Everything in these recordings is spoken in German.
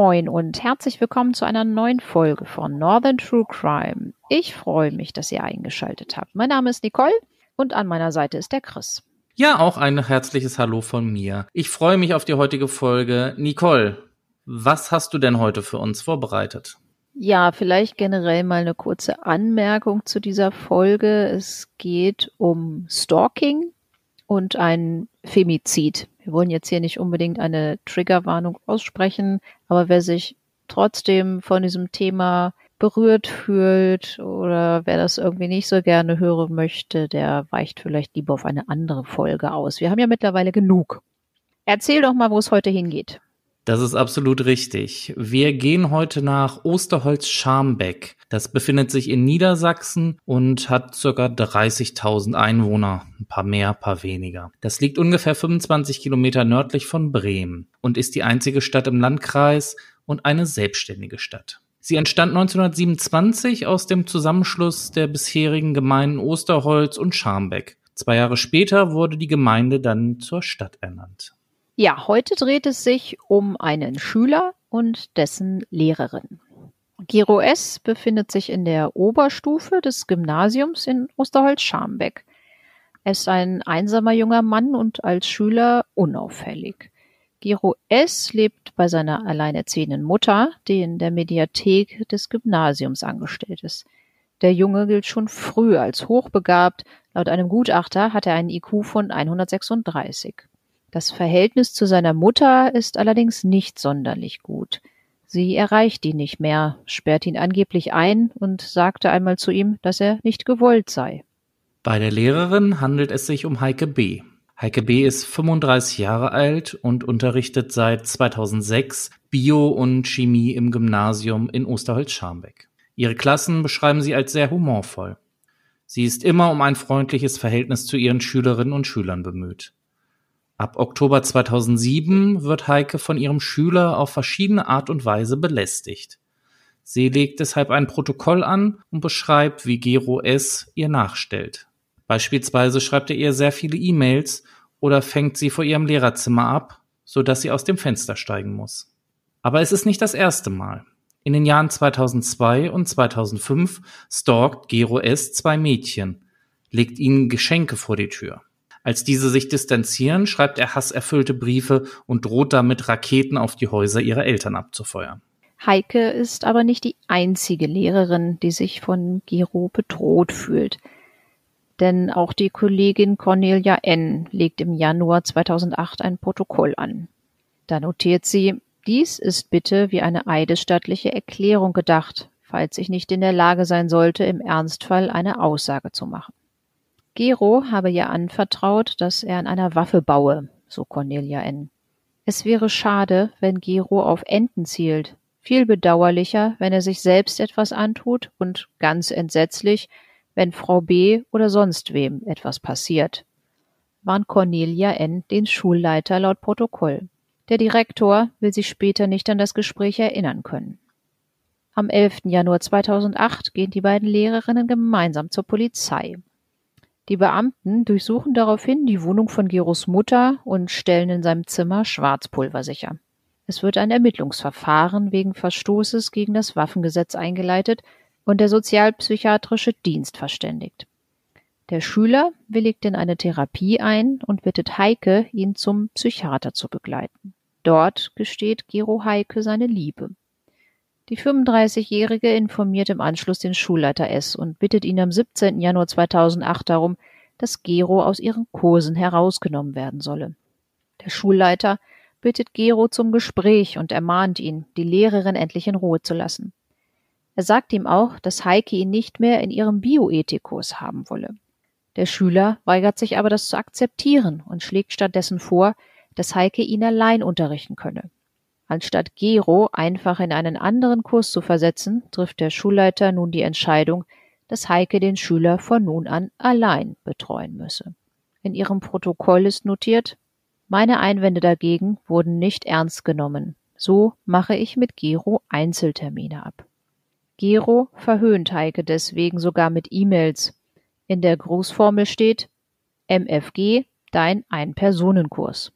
Moin und herzlich willkommen zu einer neuen Folge von Northern True Crime. Ich freue mich, dass ihr eingeschaltet habt. Mein Name ist Nicole und an meiner Seite ist der Chris. Ja, auch ein herzliches Hallo von mir. Ich freue mich auf die heutige Folge. Nicole, was hast du denn heute für uns vorbereitet? Ja, vielleicht generell mal eine kurze Anmerkung zu dieser Folge. Es geht um Stalking und ein Femizid. Wir wollen jetzt hier nicht unbedingt eine Triggerwarnung aussprechen, aber wer sich trotzdem von diesem Thema berührt fühlt oder wer das irgendwie nicht so gerne hören möchte, der weicht vielleicht lieber auf eine andere Folge aus. Wir haben ja mittlerweile genug. Erzähl doch mal, wo es heute hingeht. Das ist absolut richtig. Wir gehen heute nach Osterholz-Scharmbeck. Das befindet sich in Niedersachsen und hat circa 30.000 Einwohner. Ein paar mehr, ein paar weniger. Das liegt ungefähr 25 Kilometer nördlich von Bremen und ist die einzige Stadt im Landkreis und eine selbstständige Stadt. Sie entstand 1927 aus dem Zusammenschluss der bisherigen Gemeinden Osterholz und Scharmbeck. Zwei Jahre später wurde die Gemeinde dann zur Stadt ernannt. Ja, heute dreht es sich um einen Schüler und dessen Lehrerin. Gero S. befindet sich in der Oberstufe des Gymnasiums in Osterholz-Scharmbeck. Er ist ein einsamer junger Mann und als Schüler unauffällig. Gero S. lebt bei seiner alleinerziehenden Mutter, die in der Mediathek des Gymnasiums angestellt ist. Der Junge gilt schon früh als hochbegabt. Laut einem Gutachter hat er einen IQ von 136. Das Verhältnis zu seiner Mutter ist allerdings nicht sonderlich gut. Sie erreicht ihn nicht mehr, sperrt ihn angeblich ein und sagte einmal zu ihm, dass er nicht gewollt sei. Bei der Lehrerin handelt es sich um Heike B. Heike B. ist 35 Jahre alt und unterrichtet seit 2006 Bio und Chemie im Gymnasium in Osterholz-Scharmbeck. Ihre Klassen beschreiben sie als sehr humorvoll. Sie ist immer um ein freundliches Verhältnis zu ihren Schülerinnen und Schülern bemüht. Ab Oktober 2007 wird Heike von ihrem Schüler auf verschiedene Art und Weise belästigt. Sie legt deshalb ein Protokoll an und beschreibt, wie Gero S. ihr nachstellt. Beispielsweise schreibt er ihr sehr viele E-Mails oder fängt sie vor ihrem Lehrerzimmer ab, so dass sie aus dem Fenster steigen muss. Aber es ist nicht das erste Mal. In den Jahren 2002 und 2005 stalkt Gero S. zwei Mädchen, legt ihnen Geschenke vor die Tür. Als diese sich distanzieren, schreibt er hasserfüllte Briefe und droht damit, Raketen auf die Häuser ihrer Eltern abzufeuern. Heike ist aber nicht die einzige Lehrerin, die sich von Giro bedroht fühlt. Denn auch die Kollegin Cornelia N. legt im Januar 2008 ein Protokoll an. Da notiert sie, dies ist bitte wie eine eidesstattliche Erklärung gedacht, falls ich nicht in der Lage sein sollte, im Ernstfall eine Aussage zu machen. Gero habe ihr anvertraut, dass er an einer Waffe baue, so Cornelia N. Es wäre schade, wenn Gero auf Enten zielt, viel bedauerlicher, wenn er sich selbst etwas antut und ganz entsetzlich, wenn Frau B. oder sonst wem etwas passiert. Warnt Cornelia N. den Schulleiter laut Protokoll. Der Direktor will sich später nicht an das Gespräch erinnern können. Am 11. Januar 2008 gehen die beiden Lehrerinnen gemeinsam zur Polizei. Die Beamten durchsuchen daraufhin die Wohnung von Geros Mutter und stellen in seinem Zimmer Schwarzpulver sicher. Es wird ein Ermittlungsverfahren wegen Verstoßes gegen das Waffengesetz eingeleitet und der sozialpsychiatrische Dienst verständigt. Der Schüler willigt in eine Therapie ein und bittet Heike, ihn zum Psychiater zu begleiten. Dort gesteht Gero Heike seine Liebe. Die 35-Jährige informiert im Anschluss den Schulleiter S. und bittet ihn am 17. Januar 2008 darum, dass Gero aus ihren Kursen herausgenommen werden solle. Der Schulleiter bittet Gero zum Gespräch und ermahnt ihn, die Lehrerin endlich in Ruhe zu lassen. Er sagt ihm auch, dass Heike ihn nicht mehr in ihrem Bioethikkurs haben wolle. Der Schüler weigert sich aber, das zu akzeptieren und schlägt stattdessen vor, dass Heike ihn allein unterrichten könne. Anstatt Gero einfach in einen anderen Kurs zu versetzen, trifft der Schulleiter nun die Entscheidung, dass Heike den Schüler von nun an allein betreuen müsse. In ihrem Protokoll ist notiert, meine Einwände dagegen wurden nicht ernst genommen. So mache ich mit Gero Einzeltermine ab. Gero verhöhnt Heike deswegen sogar mit E-Mails. In der Grußformel steht MFG, dein Ein-Personenkurs.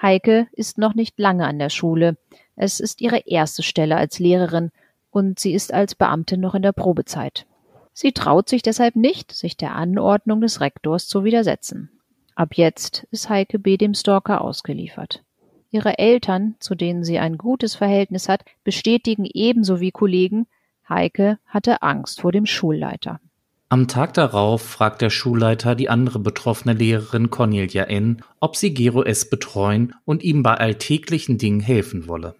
Heike ist noch nicht lange an der Schule. Es ist ihre erste Stelle als Lehrerin und sie ist als Beamtin noch in der Probezeit. Sie traut sich deshalb nicht, sich der Anordnung des Rektors zu widersetzen. Ab jetzt ist Heike B. dem Stalker ausgeliefert. Ihre Eltern, zu denen sie ein gutes Verhältnis hat, bestätigen ebenso wie Kollegen, Heike hatte Angst vor dem Schulleiter. Am Tag darauf fragt der Schulleiter die andere betroffene Lehrerin Cornelia N., ob sie Gero S. betreuen und ihm bei alltäglichen Dingen helfen wolle.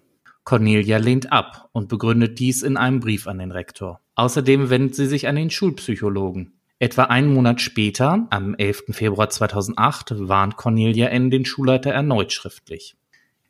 Cornelia lehnt ab und begründet dies in einem Brief an den Rektor. Außerdem wendet sie sich an den Schulpsychologen. Etwa einen Monat später, am 11. Februar 2008, warnt Cornelia N. den Schulleiter erneut schriftlich.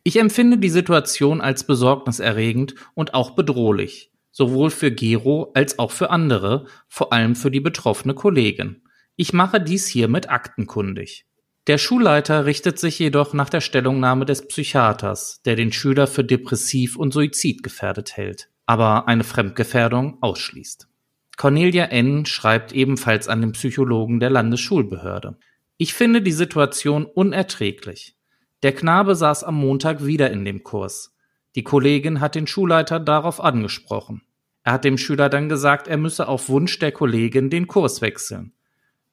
Ich empfinde die Situation als besorgniserregend und auch bedrohlich sowohl für Gero als auch für andere, vor allem für die betroffene Kollegin. Ich mache dies hiermit aktenkundig. Der Schulleiter richtet sich jedoch nach der Stellungnahme des Psychiaters, der den Schüler für depressiv und suizidgefährdet hält, aber eine Fremdgefährdung ausschließt. Cornelia N. schreibt ebenfalls an den Psychologen der Landesschulbehörde. Ich finde die Situation unerträglich. Der Knabe saß am Montag wieder in dem Kurs. Die Kollegin hat den Schulleiter darauf angesprochen. Er hat dem Schüler dann gesagt, er müsse auf Wunsch der Kollegin den Kurs wechseln.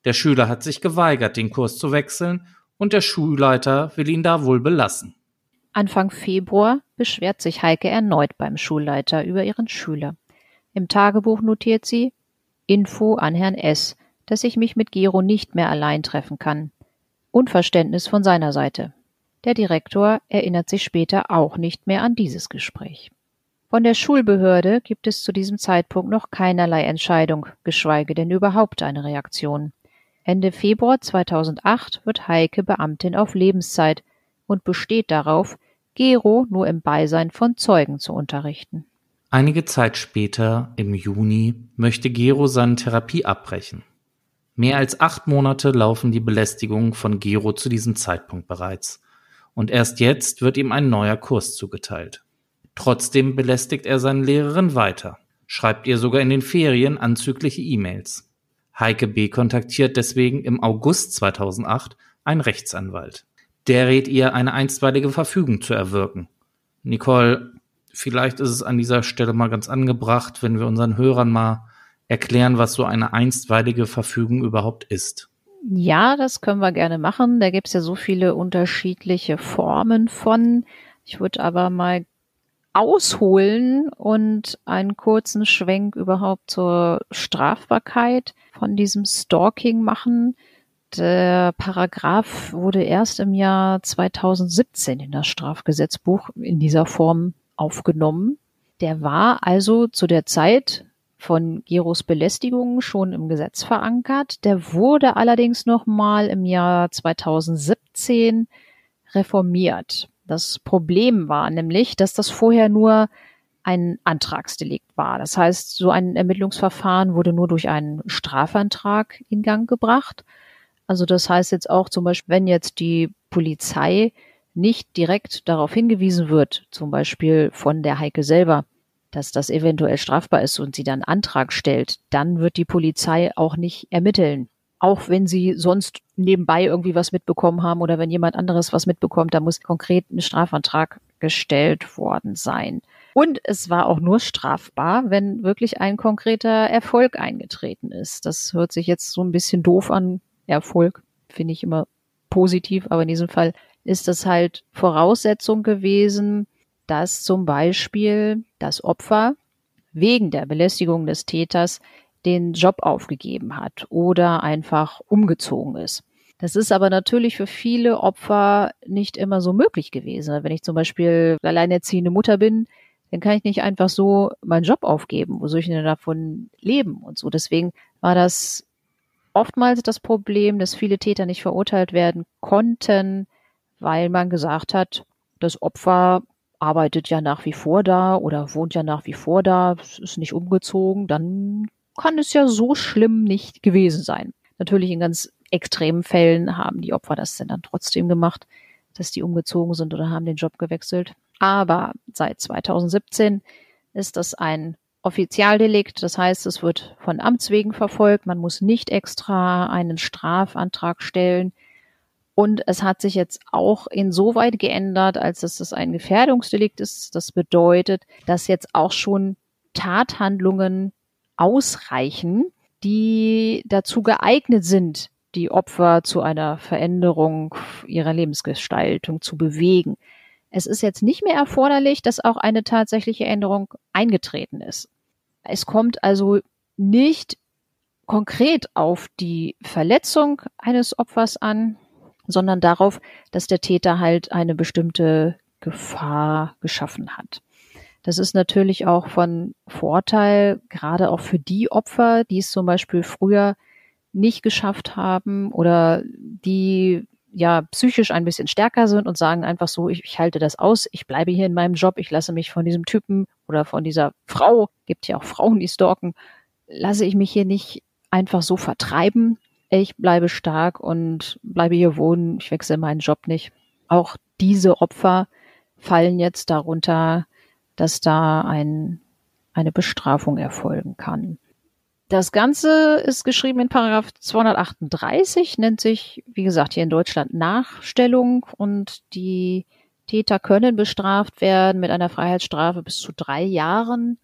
Der Schüler hat sich geweigert, den Kurs zu wechseln, und der Schulleiter will ihn da wohl belassen. Anfang Februar beschwert sich Heike erneut beim Schulleiter über ihren Schüler. Im Tagebuch notiert sie Info an Herrn S., dass ich mich mit Gero nicht mehr allein treffen kann. Unverständnis von seiner Seite. Der Direktor erinnert sich später auch nicht mehr an dieses Gespräch. Von der Schulbehörde gibt es zu diesem Zeitpunkt noch keinerlei Entscheidung, geschweige denn überhaupt eine Reaktion. Ende Februar 2008 wird Heike Beamtin auf Lebenszeit und besteht darauf, Gero nur im Beisein von Zeugen zu unterrichten. Einige Zeit später, im Juni, möchte Gero seine Therapie abbrechen. Mehr als acht Monate laufen die Belästigungen von Gero zu diesem Zeitpunkt bereits und erst jetzt wird ihm ein neuer Kurs zugeteilt. Trotzdem belästigt er seine Lehrerin weiter, schreibt ihr sogar in den Ferien anzügliche E-Mails. Heike B. kontaktiert deswegen im August 2008 einen Rechtsanwalt. Der rät ihr, eine einstweilige Verfügung zu erwirken. Nicole, vielleicht ist es an dieser Stelle mal ganz angebracht, wenn wir unseren Hörern mal erklären, was so eine einstweilige Verfügung überhaupt ist. Ja, das können wir gerne machen. Da gibt es ja so viele unterschiedliche Formen von. Ich würde aber mal ausholen und einen kurzen Schwenk überhaupt zur Strafbarkeit von diesem Stalking machen. Der Paragraph wurde erst im Jahr 2017 in das Strafgesetzbuch in dieser Form aufgenommen. Der war also zu der Zeit von Geros Belästigungen schon im Gesetz verankert. Der wurde allerdings nochmal im Jahr 2017 reformiert. Das Problem war nämlich, dass das vorher nur ein Antragsdelikt war. Das heißt, so ein Ermittlungsverfahren wurde nur durch einen Strafantrag in Gang gebracht. Also das heißt jetzt auch zum Beispiel, wenn jetzt die Polizei nicht direkt darauf hingewiesen wird, zum Beispiel von der Heike selber, dass das eventuell strafbar ist und sie dann Antrag stellt, dann wird die Polizei auch nicht ermitteln. Auch wenn sie sonst nebenbei irgendwie was mitbekommen haben oder wenn jemand anderes was mitbekommt, da muss konkret ein Strafantrag gestellt worden sein. Und es war auch nur strafbar, wenn wirklich ein konkreter Erfolg eingetreten ist. Das hört sich jetzt so ein bisschen doof an. Erfolg finde ich immer positiv, aber in diesem Fall ist das halt Voraussetzung gewesen, dass zum Beispiel das Opfer wegen der Belästigung des Täters den Job aufgegeben hat oder einfach umgezogen ist. Das ist aber natürlich für viele Opfer nicht immer so möglich gewesen. Wenn ich zum Beispiel alleinerziehende Mutter bin, dann kann ich nicht einfach so meinen Job aufgeben. Wo soll ich denn davon leben und so? Deswegen war das oftmals das Problem, dass viele Täter nicht verurteilt werden konnten, weil man gesagt hat, das Opfer arbeitet ja nach wie vor da oder wohnt ja nach wie vor da, ist nicht umgezogen, dann kann es ja so schlimm nicht gewesen sein. Natürlich in ganz extremen Fällen haben die Opfer das dann trotzdem gemacht, dass die umgezogen sind oder haben den Job gewechselt. Aber seit 2017 ist das ein Offizialdelikt. Das heißt, es wird von Amts wegen verfolgt. Man muss nicht extra einen Strafantrag stellen. Und es hat sich jetzt auch insoweit geändert, als dass es ein Gefährdungsdelikt ist. Das bedeutet, dass jetzt auch schon Tathandlungen ausreichen, die dazu geeignet sind, die Opfer zu einer Veränderung ihrer Lebensgestaltung zu bewegen. Es ist jetzt nicht mehr erforderlich, dass auch eine tatsächliche Änderung eingetreten ist. Es kommt also nicht konkret auf die Verletzung eines Opfers an, sondern darauf, dass der Täter halt eine bestimmte Gefahr geschaffen hat. Das ist natürlich auch von Vorteil, gerade auch für die Opfer, die es zum Beispiel früher nicht geschafft haben oder die ja psychisch ein bisschen stärker sind und sagen einfach so, ich, ich, halte das aus, ich bleibe hier in meinem Job, ich lasse mich von diesem Typen oder von dieser Frau, gibt ja auch Frauen, die stalken, lasse ich mich hier nicht einfach so vertreiben. Ich bleibe stark und bleibe hier wohnen, ich wechsle meinen Job nicht. Auch diese Opfer fallen jetzt darunter, dass da ein, eine Bestrafung erfolgen kann. Das Ganze ist geschrieben in Paragraph 238, nennt sich, wie gesagt, hier in Deutschland Nachstellung und die Täter können bestraft werden mit einer Freiheitsstrafe bis zu drei Jahren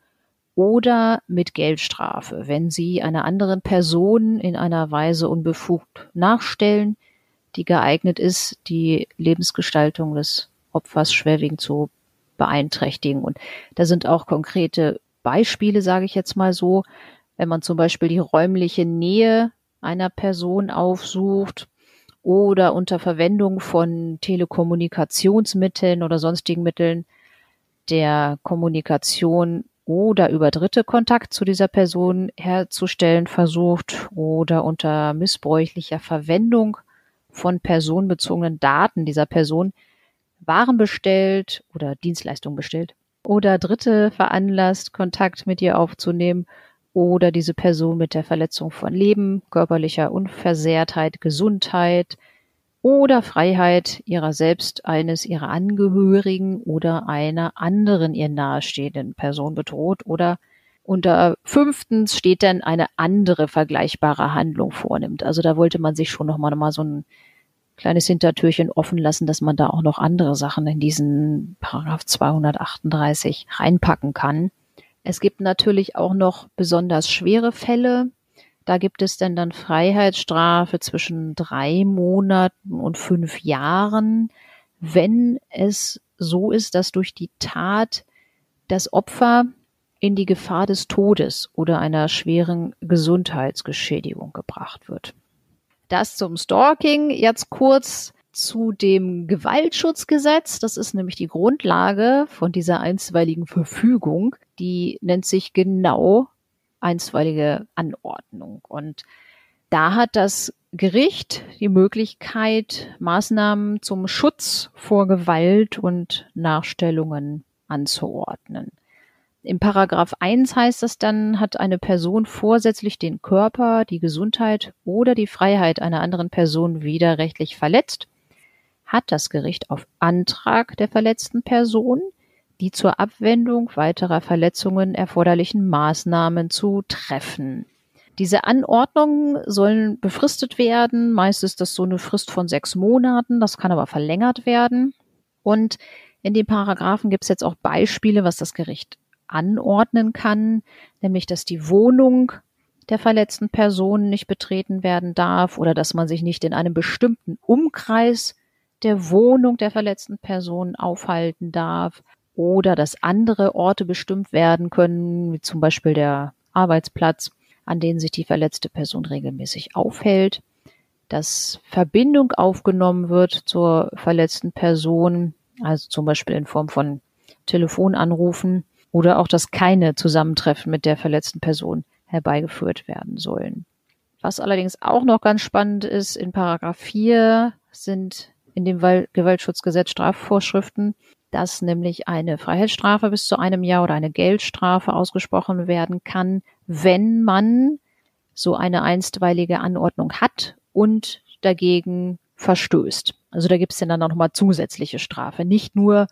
oder mit Geldstrafe, wenn sie einer anderen Person in einer Weise unbefugt nachstellen, die geeignet ist, die Lebensgestaltung des Opfers schwerwiegend zu beeinträchtigen. Und da sind auch konkrete Beispiele, sage ich jetzt mal so, wenn man zum Beispiel die räumliche Nähe einer Person aufsucht oder unter Verwendung von Telekommunikationsmitteln oder sonstigen Mitteln der Kommunikation oder über Dritte Kontakt zu dieser Person herzustellen versucht oder unter missbräuchlicher Verwendung von personenbezogenen Daten dieser Person Waren bestellt oder Dienstleistungen bestellt oder Dritte veranlasst, Kontakt mit ihr aufzunehmen oder diese Person mit der Verletzung von Leben, körperlicher Unversehrtheit, Gesundheit oder Freiheit ihrer selbst, eines ihrer Angehörigen oder einer anderen ihr nahestehenden Person bedroht oder unter fünftens steht dann eine andere vergleichbare Handlung vornimmt. Also da wollte man sich schon noch mal, noch so ein kleines Hintertürchen offen lassen, dass man da auch noch andere Sachen in diesen Paragraph 238 reinpacken kann. Es gibt natürlich auch noch besonders schwere Fälle. Da gibt es denn dann Freiheitsstrafe zwischen drei Monaten und fünf Jahren, wenn es so ist, dass durch die Tat das Opfer in die Gefahr des Todes oder einer schweren Gesundheitsgeschädigung gebracht wird. Das zum Stalking. Jetzt kurz zu dem Gewaltschutzgesetz. Das ist nämlich die Grundlage von dieser einstweiligen Verfügung. Die nennt sich genau einstweilige Anordnung. Und da hat das Gericht die Möglichkeit, Maßnahmen zum Schutz vor Gewalt und Nachstellungen anzuordnen. Im Paragraph 1 heißt es dann, hat eine Person vorsätzlich den Körper, die Gesundheit oder die Freiheit einer anderen Person widerrechtlich verletzt hat das Gericht auf Antrag der verletzten Person die zur Abwendung weiterer Verletzungen erforderlichen Maßnahmen zu treffen. Diese Anordnungen sollen befristet werden. Meist ist das so eine Frist von sechs Monaten. Das kann aber verlängert werden. Und in den Paragraphen gibt es jetzt auch Beispiele, was das Gericht anordnen kann, nämlich dass die Wohnung der verletzten Person nicht betreten werden darf oder dass man sich nicht in einem bestimmten Umkreis der Wohnung der verletzten Person aufhalten darf oder dass andere Orte bestimmt werden können, wie zum Beispiel der Arbeitsplatz, an denen sich die verletzte Person regelmäßig aufhält, dass Verbindung aufgenommen wird zur verletzten Person, also zum Beispiel in Form von Telefonanrufen oder auch, dass keine Zusammentreffen mit der verletzten Person herbeigeführt werden sollen. Was allerdings auch noch ganz spannend ist, in Paragraph 4 sind in dem Gewaltschutzgesetz Strafvorschriften, dass nämlich eine Freiheitsstrafe bis zu einem Jahr oder eine Geldstrafe ausgesprochen werden kann, wenn man so eine einstweilige Anordnung hat und dagegen verstößt. Also da gibt es dann auch nochmal zusätzliche Strafe. Nicht nur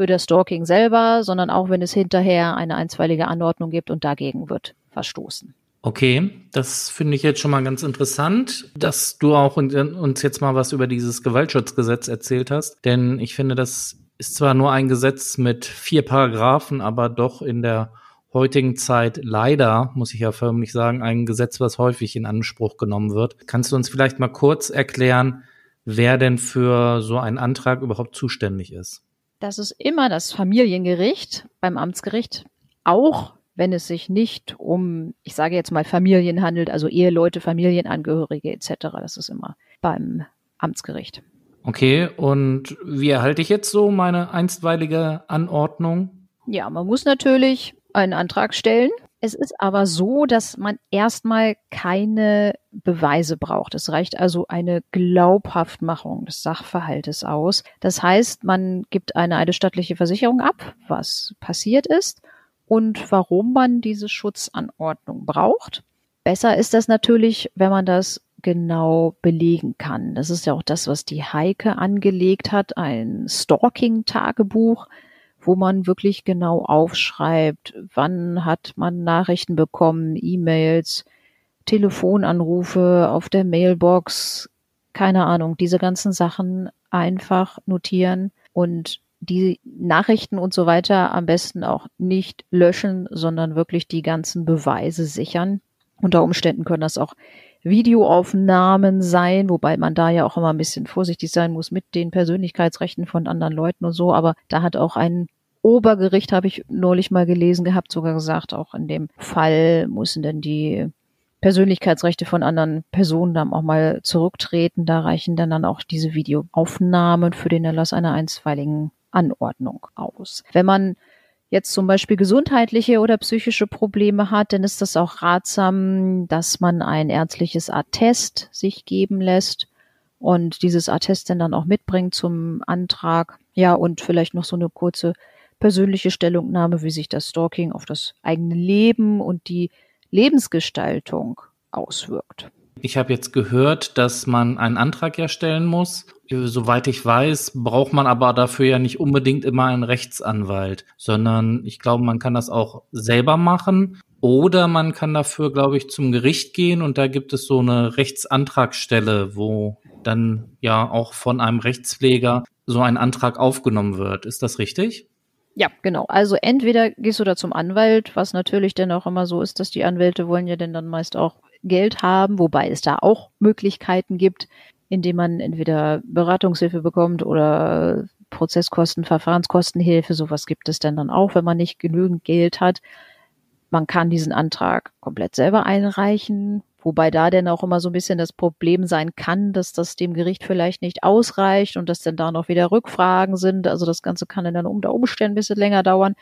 für das Stalking selber, sondern auch wenn es hinterher eine einstweilige Anordnung gibt und dagegen wird verstoßen. Okay, das finde ich jetzt schon mal ganz interessant, dass du auch uns jetzt mal was über dieses Gewaltschutzgesetz erzählt hast. Denn ich finde, das ist zwar nur ein Gesetz mit vier Paragraphen, aber doch in der heutigen Zeit leider, muss ich ja förmlich sagen, ein Gesetz, was häufig in Anspruch genommen wird. Kannst du uns vielleicht mal kurz erklären, wer denn für so einen Antrag überhaupt zuständig ist? Das ist immer das Familiengericht beim Amtsgericht, auch wenn es sich nicht um, ich sage jetzt mal Familien handelt, also Eheleute, Familienangehörige etc. Das ist immer beim Amtsgericht. Okay, und wie erhalte ich jetzt so meine einstweilige Anordnung? Ja, man muss natürlich einen Antrag stellen. Es ist aber so, dass man erstmal keine Beweise braucht. Es reicht also eine Glaubhaftmachung des Sachverhaltes aus. Das heißt, man gibt eine eidesstattliche Versicherung ab, was passiert ist und warum man diese Schutzanordnung braucht. Besser ist das natürlich, wenn man das genau belegen kann. Das ist ja auch das, was die Heike angelegt hat, ein Stalking-Tagebuch, wo man wirklich genau aufschreibt, wann hat man Nachrichten bekommen, E-Mails, Telefonanrufe auf der Mailbox, keine Ahnung, diese ganzen Sachen einfach notieren und die Nachrichten und so weiter am besten auch nicht löschen, sondern wirklich die ganzen Beweise sichern. Unter Umständen können das auch Videoaufnahmen sein, wobei man da ja auch immer ein bisschen vorsichtig sein muss mit den Persönlichkeitsrechten von anderen Leuten und so. Aber da hat auch ein Obergericht, habe ich neulich mal gelesen gehabt, sogar gesagt, auch in dem Fall müssen denn die Persönlichkeitsrechte von anderen Personen dann auch mal zurücktreten. Da reichen dann, dann auch diese Videoaufnahmen für den Erlass einer einstweiligen Anordnung aus. Wenn man jetzt zum Beispiel gesundheitliche oder psychische Probleme hat, dann ist das auch ratsam, dass man ein ärztliches Attest sich geben lässt und dieses Attest dann auch mitbringt zum Antrag. Ja, und vielleicht noch so eine kurze persönliche Stellungnahme, wie sich das Stalking auf das eigene Leben und die Lebensgestaltung auswirkt. Ich habe jetzt gehört, dass man einen Antrag erstellen muss. Soweit ich weiß, braucht man aber dafür ja nicht unbedingt immer einen Rechtsanwalt, sondern ich glaube, man kann das auch selber machen. Oder man kann dafür, glaube ich, zum Gericht gehen und da gibt es so eine Rechtsantragstelle, wo dann ja auch von einem Rechtspfleger so ein Antrag aufgenommen wird. Ist das richtig? Ja, genau. Also entweder gehst du da zum Anwalt, was natürlich dann auch immer so ist, dass die Anwälte wollen ja denn dann meist auch Geld haben, wobei es da auch Möglichkeiten gibt, indem man entweder Beratungshilfe bekommt oder Prozesskosten, Verfahrenskostenhilfe, sowas gibt es dann dann auch, wenn man nicht genügend Geld hat. Man kann diesen Antrag komplett selber einreichen, wobei da dann auch immer so ein bisschen das Problem sein kann, dass das dem Gericht vielleicht nicht ausreicht und dass dann da noch wieder Rückfragen sind. Also das Ganze kann dann unter Umständen ein bisschen länger dauern.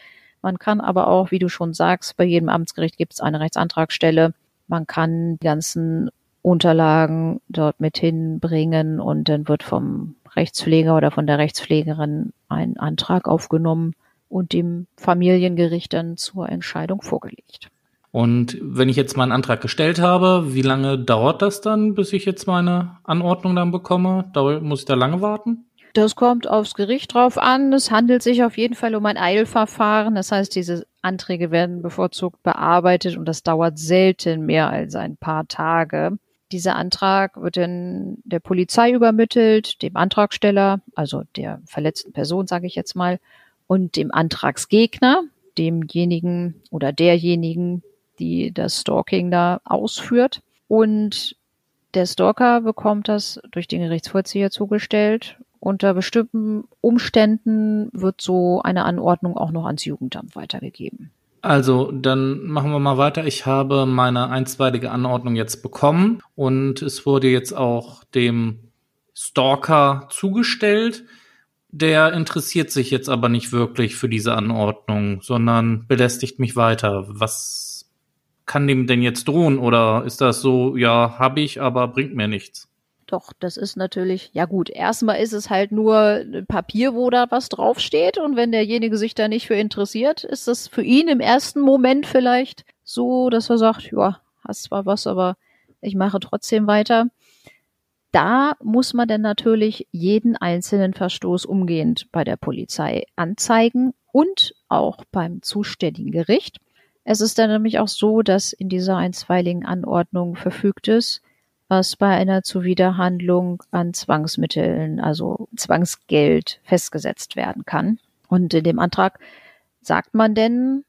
Man kann aber auch, wie du schon sagst, bei jedem Amtsgericht gibt es eine Rechtsantragstelle, man kann die ganzen Unterlagen dort mit hinbringen und dann wird vom Rechtspfleger oder von der Rechtspflegerin ein Antrag aufgenommen und dem Familiengericht dann zur Entscheidung vorgelegt. Und wenn ich jetzt meinen Antrag gestellt habe, wie lange dauert das dann, bis ich jetzt meine Anordnung dann bekomme? muss ich da lange warten? Das kommt aufs Gericht drauf an. Es handelt sich auf jeden Fall um ein Eilverfahren. Das heißt, diese Anträge werden bevorzugt bearbeitet und das dauert selten mehr als ein paar Tage. Dieser Antrag wird dann der Polizei übermittelt, dem Antragsteller, also der verletzten Person, sage ich jetzt mal, und dem Antragsgegner, demjenigen oder derjenigen, die das Stalking da ausführt. Und der Stalker bekommt das durch den Gerichtsvollzieher zugestellt unter bestimmten Umständen wird so eine Anordnung auch noch ans Jugendamt weitergegeben. Also, dann machen wir mal weiter. Ich habe meine einstweilige Anordnung jetzt bekommen und es wurde jetzt auch dem Stalker zugestellt. Der interessiert sich jetzt aber nicht wirklich für diese Anordnung, sondern belästigt mich weiter. Was kann dem denn jetzt drohen? Oder ist das so, ja, habe ich, aber bringt mir nichts? Doch, das ist natürlich, ja gut, erstmal ist es halt nur Papier, wo da was draufsteht und wenn derjenige sich da nicht für interessiert, ist das für ihn im ersten Moment vielleicht so, dass er sagt, ja, hast zwar was, aber ich mache trotzdem weiter. Da muss man dann natürlich jeden einzelnen Verstoß umgehend bei der Polizei anzeigen und auch beim zuständigen Gericht. Es ist dann nämlich auch so, dass in dieser einstweiligen Anordnung verfügt ist, was bei einer Zuwiderhandlung an Zwangsmitteln, also Zwangsgeld, festgesetzt werden kann. Und in dem Antrag sagt man denn,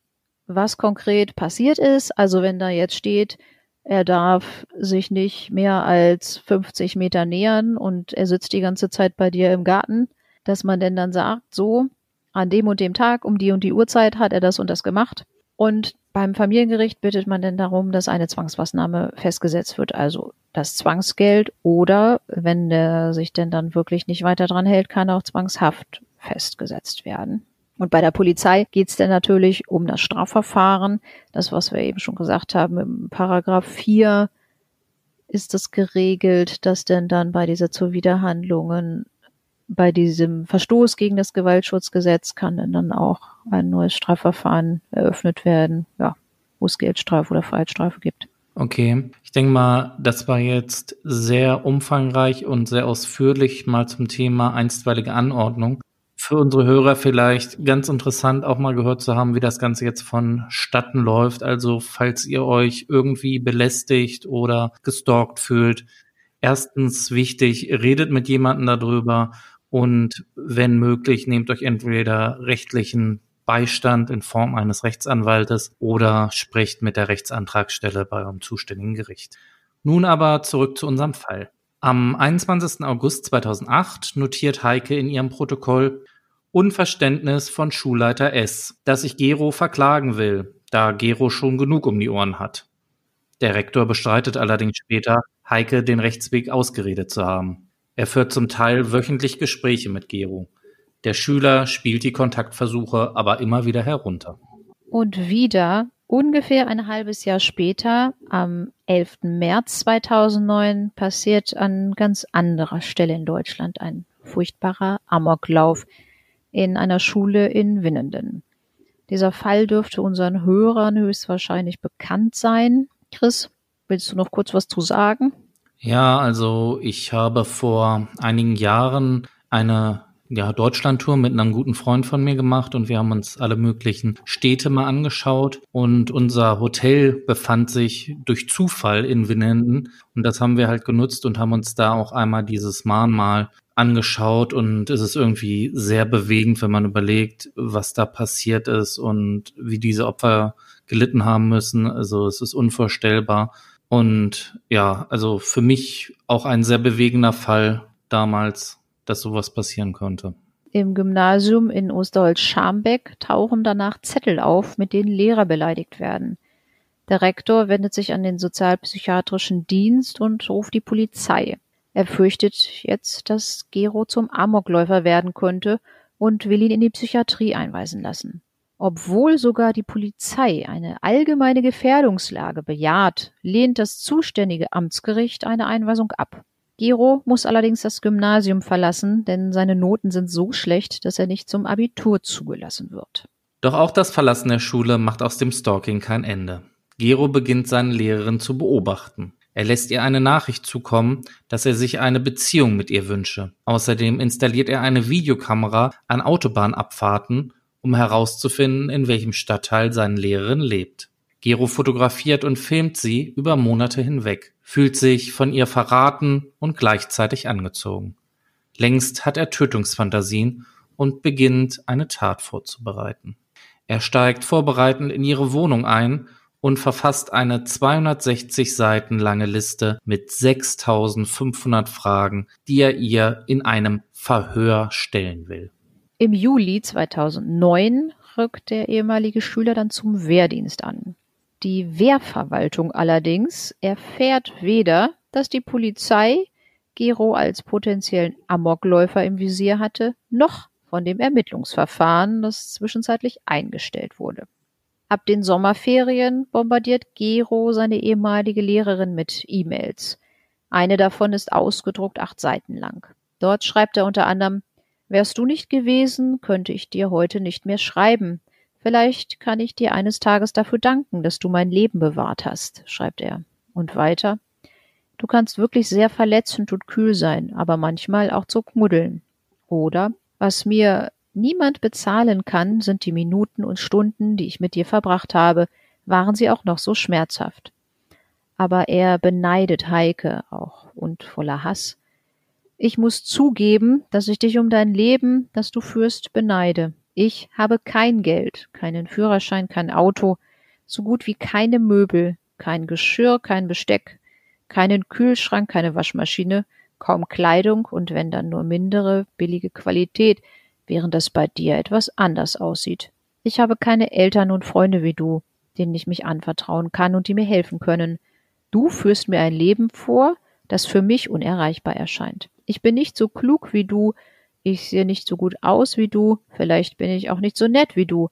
was konkret passiert ist. Also wenn da jetzt steht, er darf sich nicht mehr als 50 Meter nähern und er sitzt die ganze Zeit bei dir im Garten, dass man denn dann sagt, so, an dem und dem Tag, um die und die Uhrzeit hat er das und das gemacht. Und beim Familiengericht bittet man denn darum, dass eine Zwangsmaßnahme festgesetzt wird, also das Zwangsgeld oder, wenn der sich denn dann wirklich nicht weiter dran hält, kann auch Zwangshaft festgesetzt werden. Und bei der Polizei geht es dann natürlich um das Strafverfahren. Das, was wir eben schon gesagt haben, im Paragraph 4 ist es geregelt, dass denn dann bei dieser Zuwiderhandlungen, bei diesem Verstoß gegen das Gewaltschutzgesetz kann dann auch ein neues Strafverfahren eröffnet werden, ja, wo es Geldstrafe oder Freiheitsstrafe gibt. Okay, ich denke mal, das war jetzt sehr umfangreich und sehr ausführlich mal zum Thema einstweilige Anordnung für unsere Hörer vielleicht ganz interessant auch mal gehört zu haben, wie das Ganze jetzt vonstatten läuft. Also falls ihr euch irgendwie belästigt oder gestalkt fühlt, erstens wichtig, redet mit jemandem darüber und wenn möglich, nehmt euch entweder rechtlichen Beistand in Form eines Rechtsanwaltes oder sprecht mit der Rechtsantragsstelle bei eurem zuständigen Gericht. Nun aber zurück zu unserem Fall. Am 21. August 2008 notiert Heike in ihrem Protokoll Unverständnis von Schulleiter S, dass ich Gero verklagen will, da Gero schon genug um die Ohren hat. Der Rektor bestreitet allerdings später, Heike den Rechtsweg ausgeredet zu haben. Er führt zum Teil wöchentlich Gespräche mit Gero. Der Schüler spielt die Kontaktversuche aber immer wieder herunter. Und wieder Ungefähr ein halbes Jahr später, am 11. März 2009, passiert an ganz anderer Stelle in Deutschland ein furchtbarer Amoklauf in einer Schule in Winnenden. Dieser Fall dürfte unseren Hörern höchstwahrscheinlich bekannt sein. Chris, willst du noch kurz was zu sagen? Ja, also ich habe vor einigen Jahren eine ja, Deutschlandtour mit einem guten Freund von mir gemacht und wir haben uns alle möglichen Städte mal angeschaut und unser Hotel befand sich durch Zufall in Winnenden und das haben wir halt genutzt und haben uns da auch einmal dieses Mahnmal angeschaut und es ist irgendwie sehr bewegend, wenn man überlegt, was da passiert ist und wie diese Opfer gelitten haben müssen. Also es ist unvorstellbar. Und ja, also für mich auch ein sehr bewegender Fall damals dass sowas passieren könnte. Im Gymnasium in Osterholz-Scharmbeck tauchen danach Zettel auf, mit denen Lehrer beleidigt werden. Der Rektor wendet sich an den sozialpsychiatrischen Dienst und ruft die Polizei. Er fürchtet jetzt, dass Gero zum Amokläufer werden könnte und will ihn in die Psychiatrie einweisen lassen. Obwohl sogar die Polizei eine allgemeine Gefährdungslage bejaht, lehnt das zuständige Amtsgericht eine Einweisung ab. Gero muss allerdings das Gymnasium verlassen, denn seine Noten sind so schlecht, dass er nicht zum Abitur zugelassen wird. Doch auch das Verlassen der Schule macht aus dem Stalking kein Ende. Gero beginnt seine Lehrerin zu beobachten. Er lässt ihr eine Nachricht zukommen, dass er sich eine Beziehung mit ihr wünsche. Außerdem installiert er eine Videokamera an Autobahnabfahrten, um herauszufinden, in welchem Stadtteil seine Lehrerin lebt. Gero fotografiert und filmt sie über Monate hinweg fühlt sich von ihr verraten und gleichzeitig angezogen. Längst hat er Tötungsfantasien und beginnt eine Tat vorzubereiten. Er steigt vorbereitend in ihre Wohnung ein und verfasst eine 260 Seiten lange Liste mit 6500 Fragen, die er ihr in einem Verhör stellen will. Im Juli 2009 rückt der ehemalige Schüler dann zum Wehrdienst an. Die Wehrverwaltung allerdings erfährt weder, dass die Polizei Gero als potenziellen Amokläufer im Visier hatte, noch von dem Ermittlungsverfahren, das zwischenzeitlich eingestellt wurde. Ab den Sommerferien bombardiert Gero seine ehemalige Lehrerin mit E-Mails. Eine davon ist ausgedruckt acht Seiten lang. Dort schreibt er unter anderem Wärst du nicht gewesen, könnte ich dir heute nicht mehr schreiben. Vielleicht kann ich dir eines Tages dafür danken, dass du mein Leben bewahrt hast, schreibt er. Und weiter. Du kannst wirklich sehr verletzend und kühl sein, aber manchmal auch zu knuddeln. Oder, was mir niemand bezahlen kann, sind die Minuten und Stunden, die ich mit dir verbracht habe, waren sie auch noch so schmerzhaft. Aber er beneidet Heike auch und voller Hass. Ich muss zugeben, dass ich dich um dein Leben, das du führst, beneide. Ich habe kein Geld, keinen Führerschein, kein Auto, so gut wie keine Möbel, kein Geschirr, kein Besteck, keinen Kühlschrank, keine Waschmaschine, kaum Kleidung und wenn dann nur mindere, billige Qualität, während das bei dir etwas anders aussieht. Ich habe keine Eltern und Freunde wie du, denen ich mich anvertrauen kann und die mir helfen können. Du führst mir ein Leben vor, das für mich unerreichbar erscheint. Ich bin nicht so klug wie du, ich sehe nicht so gut aus wie du, vielleicht bin ich auch nicht so nett wie du,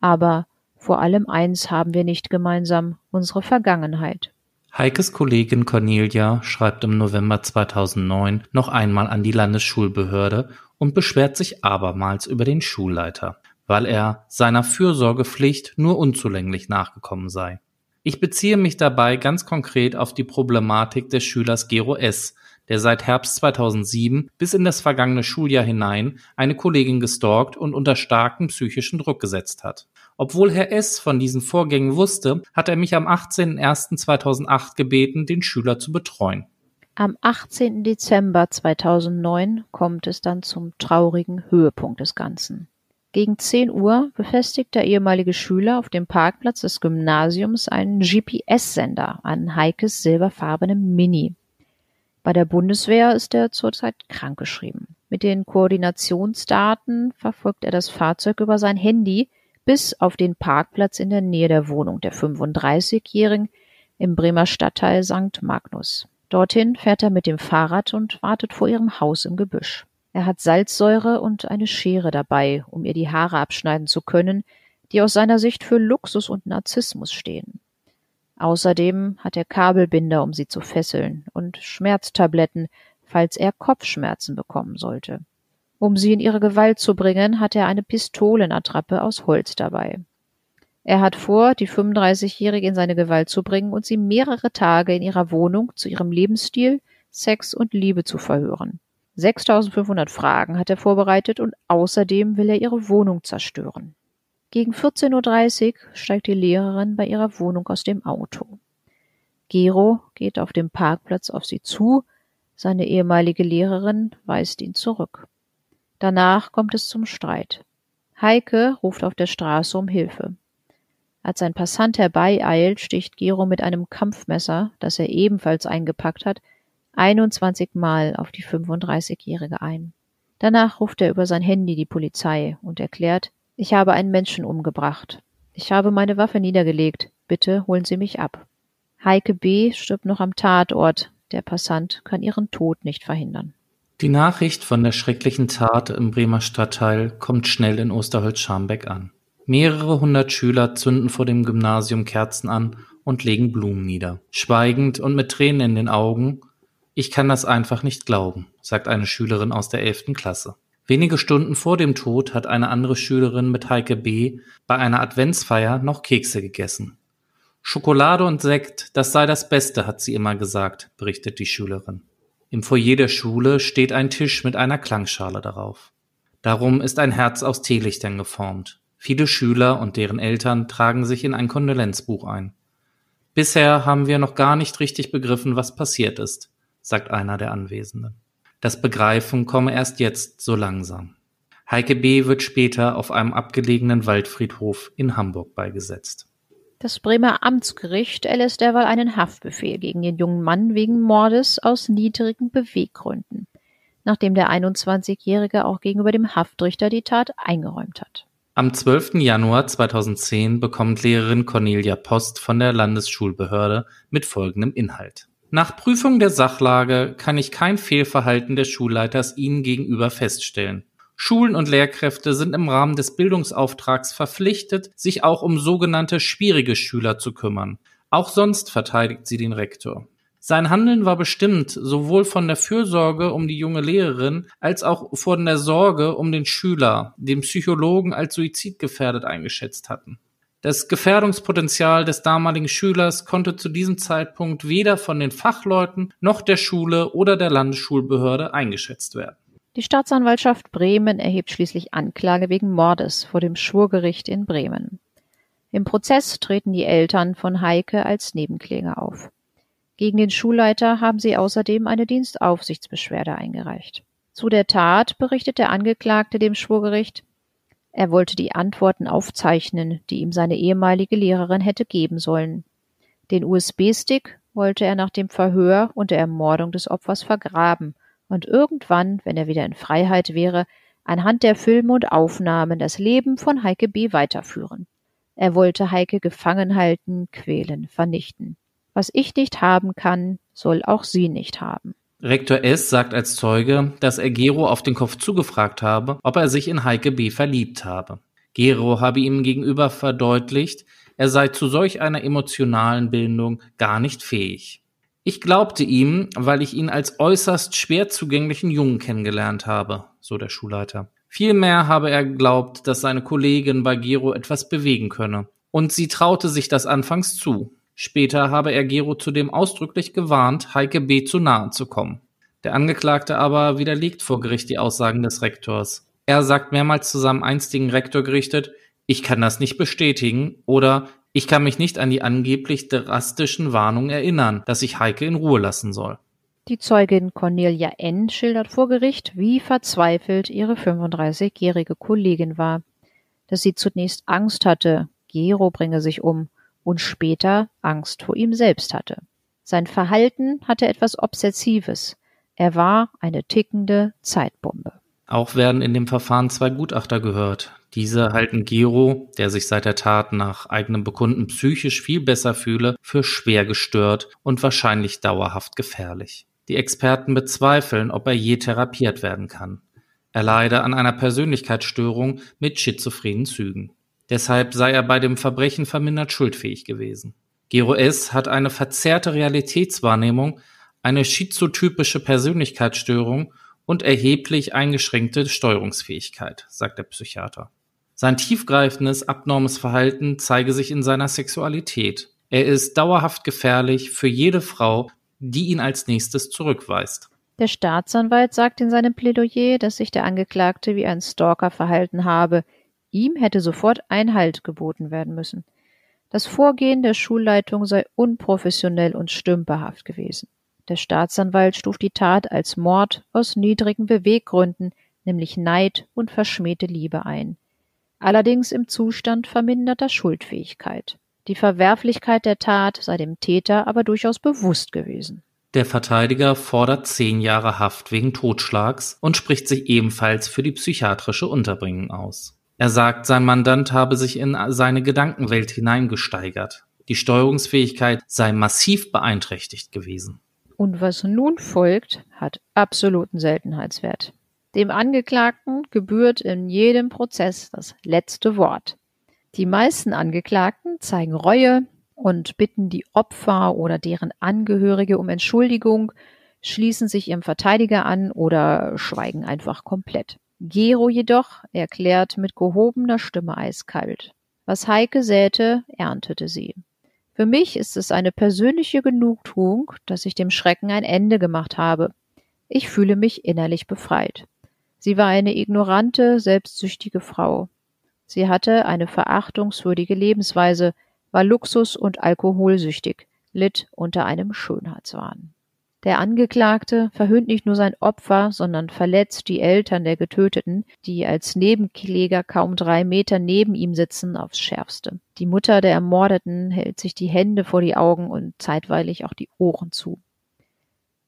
aber vor allem eins haben wir nicht gemeinsam, unsere Vergangenheit. Heikes Kollegin Cornelia schreibt im November 2009 noch einmal an die Landesschulbehörde und beschwert sich abermals über den Schulleiter, weil er seiner Fürsorgepflicht nur unzulänglich nachgekommen sei. Ich beziehe mich dabei ganz konkret auf die Problematik des Schülers Gero S., der seit Herbst 2007 bis in das vergangene Schuljahr hinein eine Kollegin gestalkt und unter starken psychischen Druck gesetzt hat. Obwohl Herr S. von diesen Vorgängen wusste, hat er mich am 18.01.2008 gebeten, den Schüler zu betreuen. Am 18. Dezember 2009 kommt es dann zum traurigen Höhepunkt des Ganzen. Gegen 10 Uhr befestigt der ehemalige Schüler auf dem Parkplatz des Gymnasiums einen GPS-Sender an Heikes silberfarbenem Mini. Bei der Bundeswehr ist er zurzeit krankgeschrieben. Mit den Koordinationsdaten verfolgt er das Fahrzeug über sein Handy bis auf den Parkplatz in der Nähe der Wohnung der 35-Jährigen im Bremer Stadtteil St. Magnus. Dorthin fährt er mit dem Fahrrad und wartet vor ihrem Haus im Gebüsch. Er hat Salzsäure und eine Schere dabei, um ihr die Haare abschneiden zu können, die aus seiner Sicht für Luxus und Narzissmus stehen. Außerdem hat er Kabelbinder, um sie zu fesseln, und Schmerztabletten, falls er Kopfschmerzen bekommen sollte. Um sie in ihre Gewalt zu bringen, hat er eine Pistolenattrappe aus Holz dabei. Er hat vor, die 35-Jährige in seine Gewalt zu bringen und sie mehrere Tage in ihrer Wohnung zu ihrem Lebensstil, Sex und Liebe zu verhören. 6500 Fragen hat er vorbereitet und außerdem will er ihre Wohnung zerstören. Gegen 14.30 Uhr steigt die Lehrerin bei ihrer Wohnung aus dem Auto. Gero geht auf dem Parkplatz auf sie zu, seine ehemalige Lehrerin weist ihn zurück. Danach kommt es zum Streit. Heike ruft auf der Straße um Hilfe. Als ein Passant herbeieilt, sticht Gero mit einem Kampfmesser, das er ebenfalls eingepackt hat, 21 Mal auf die 35-Jährige ein. Danach ruft er über sein Handy die Polizei und erklärt, ich habe einen Menschen umgebracht. Ich habe meine Waffe niedergelegt. Bitte holen Sie mich ab. Heike B. stirbt noch am Tatort. Der Passant kann ihren Tod nicht verhindern. Die Nachricht von der schrecklichen Tat im Bremer Stadtteil kommt schnell in Osterholz-Scharmbeck an. Mehrere hundert Schüler zünden vor dem Gymnasium Kerzen an und legen Blumen nieder. Schweigend und mit Tränen in den Augen, ich kann das einfach nicht glauben, sagt eine Schülerin aus der elften Klasse. Wenige Stunden vor dem Tod hat eine andere Schülerin mit Heike B. bei einer Adventsfeier noch Kekse gegessen. Schokolade und Sekt, das sei das Beste, hat sie immer gesagt, berichtet die Schülerin. Im Foyer der Schule steht ein Tisch mit einer Klangschale darauf. Darum ist ein Herz aus Teelichtern geformt. Viele Schüler und deren Eltern tragen sich in ein Kondolenzbuch ein. Bisher haben wir noch gar nicht richtig begriffen, was passiert ist, sagt einer der Anwesenden. Das Begreifen komme erst jetzt so langsam. Heike B. wird später auf einem abgelegenen Waldfriedhof in Hamburg beigesetzt. Das Bremer Amtsgericht erlässt derweil einen Haftbefehl gegen den jungen Mann wegen Mordes aus niedrigen Beweggründen, nachdem der 21-Jährige auch gegenüber dem Haftrichter die Tat eingeräumt hat. Am 12. Januar 2010 bekommt Lehrerin Cornelia Post von der Landesschulbehörde mit folgendem Inhalt. Nach Prüfung der Sachlage kann ich kein Fehlverhalten des Schulleiters Ihnen gegenüber feststellen. Schulen und Lehrkräfte sind im Rahmen des Bildungsauftrags verpflichtet, sich auch um sogenannte schwierige Schüler zu kümmern. Auch sonst verteidigt sie den Rektor. Sein Handeln war bestimmt sowohl von der Fürsorge um die junge Lehrerin als auch von der Sorge um den Schüler, den Psychologen als suizidgefährdet eingeschätzt hatten. Das Gefährdungspotenzial des damaligen Schülers konnte zu diesem Zeitpunkt weder von den Fachleuten noch der Schule oder der Landesschulbehörde eingeschätzt werden. Die Staatsanwaltschaft Bremen erhebt schließlich Anklage wegen Mordes vor dem Schwurgericht in Bremen. Im Prozess treten die Eltern von Heike als Nebenkläger auf. Gegen den Schulleiter haben sie außerdem eine Dienstaufsichtsbeschwerde eingereicht. Zu der Tat berichtet der Angeklagte dem Schwurgericht, er wollte die Antworten aufzeichnen, die ihm seine ehemalige Lehrerin hätte geben sollen. Den USB-Stick wollte er nach dem Verhör und der Ermordung des Opfers vergraben und irgendwann, wenn er wieder in Freiheit wäre, anhand der Filme und Aufnahmen das Leben von Heike B. weiterführen. Er wollte Heike gefangen halten, quälen, vernichten. Was ich nicht haben kann, soll auch sie nicht haben. Rektor S. sagt als Zeuge, dass er Gero auf den Kopf zugefragt habe, ob er sich in Heike B. verliebt habe. Gero habe ihm gegenüber verdeutlicht, er sei zu solch einer emotionalen Bindung gar nicht fähig. Ich glaubte ihm, weil ich ihn als äußerst schwer zugänglichen Jungen kennengelernt habe, so der Schulleiter. Vielmehr habe er geglaubt, dass seine Kollegin bei Gero etwas bewegen könne. Und sie traute sich das anfangs zu. Später habe er Gero zudem ausdrücklich gewarnt, Heike B. zu nahe zu kommen. Der Angeklagte aber widerlegt vor Gericht die Aussagen des Rektors. Er sagt mehrmals zu seinem einstigen Rektor gerichtet, ich kann das nicht bestätigen oder ich kann mich nicht an die angeblich drastischen Warnungen erinnern, dass ich Heike in Ruhe lassen soll. Die Zeugin Cornelia N. schildert vor Gericht, wie verzweifelt ihre 35-jährige Kollegin war, dass sie zunächst Angst hatte, Gero bringe sich um und später Angst vor ihm selbst hatte. Sein Verhalten hatte etwas Obsessives. Er war eine tickende Zeitbombe. Auch werden in dem Verfahren zwei Gutachter gehört. Diese halten Gero, der sich seit der Tat nach eigenem Bekunden psychisch viel besser fühle, für schwer gestört und wahrscheinlich dauerhaft gefährlich. Die Experten bezweifeln, ob er je therapiert werden kann. Er leide an einer Persönlichkeitsstörung mit schizophrenen Zügen. Deshalb sei er bei dem Verbrechen vermindert schuldfähig gewesen. Gero S. hat eine verzerrte Realitätswahrnehmung, eine schizotypische Persönlichkeitsstörung und erheblich eingeschränkte Steuerungsfähigkeit, sagt der Psychiater. Sein tiefgreifendes, abnormes Verhalten zeige sich in seiner Sexualität. Er ist dauerhaft gefährlich für jede Frau, die ihn als nächstes zurückweist. Der Staatsanwalt sagt in seinem Plädoyer, dass sich der Angeklagte wie ein Stalker verhalten habe, Ihm hätte sofort Einhalt geboten werden müssen. Das Vorgehen der Schulleitung sei unprofessionell und stümperhaft gewesen. Der Staatsanwalt stuft die Tat als Mord aus niedrigen Beweggründen, nämlich Neid und verschmähte Liebe ein. Allerdings im Zustand verminderter Schuldfähigkeit. Die Verwerflichkeit der Tat sei dem Täter aber durchaus bewusst gewesen. Der Verteidiger fordert zehn Jahre Haft wegen Totschlags und spricht sich ebenfalls für die psychiatrische Unterbringung aus. Er sagt, sein Mandant habe sich in seine Gedankenwelt hineingesteigert. Die Steuerungsfähigkeit sei massiv beeinträchtigt gewesen. Und was nun folgt, hat absoluten Seltenheitswert. Dem Angeklagten gebührt in jedem Prozess das letzte Wort. Die meisten Angeklagten zeigen Reue und bitten die Opfer oder deren Angehörige um Entschuldigung, schließen sich ihrem Verteidiger an oder schweigen einfach komplett. Gero jedoch erklärt mit gehobener Stimme eiskalt: Was Heike säte, erntete sie. Für mich ist es eine persönliche Genugtuung, dass ich dem Schrecken ein Ende gemacht habe. Ich fühle mich innerlich befreit. Sie war eine ignorante, selbstsüchtige Frau. Sie hatte eine verachtungswürdige Lebensweise, war luxus- und alkoholsüchtig, litt unter einem Schönheitswahn. Der Angeklagte verhöhnt nicht nur sein Opfer, sondern verletzt die Eltern der Getöteten, die als Nebenkläger kaum drei Meter neben ihm sitzen, aufs Schärfste. Die Mutter der Ermordeten hält sich die Hände vor die Augen und zeitweilig auch die Ohren zu.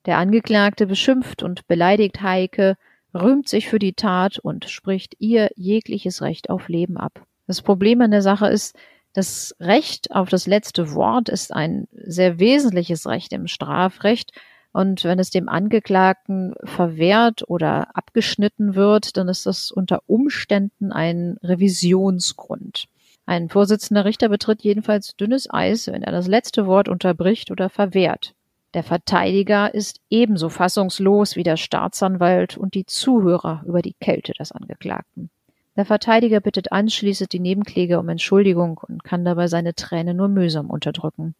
Der Angeklagte beschimpft und beleidigt Heike, rühmt sich für die Tat und spricht ihr jegliches Recht auf Leben ab. Das Problem an der Sache ist, das Recht auf das letzte Wort ist ein sehr wesentliches Recht im Strafrecht und wenn es dem Angeklagten verwehrt oder abgeschnitten wird, dann ist das unter Umständen ein Revisionsgrund. Ein Vorsitzender Richter betritt jedenfalls dünnes Eis, wenn er das letzte Wort unterbricht oder verwehrt. Der Verteidiger ist ebenso fassungslos wie der Staatsanwalt und die Zuhörer über die Kälte des Angeklagten. Der Verteidiger bittet anschließend die Nebenkläger um Entschuldigung und kann dabei seine Tränen nur mühsam unterdrücken.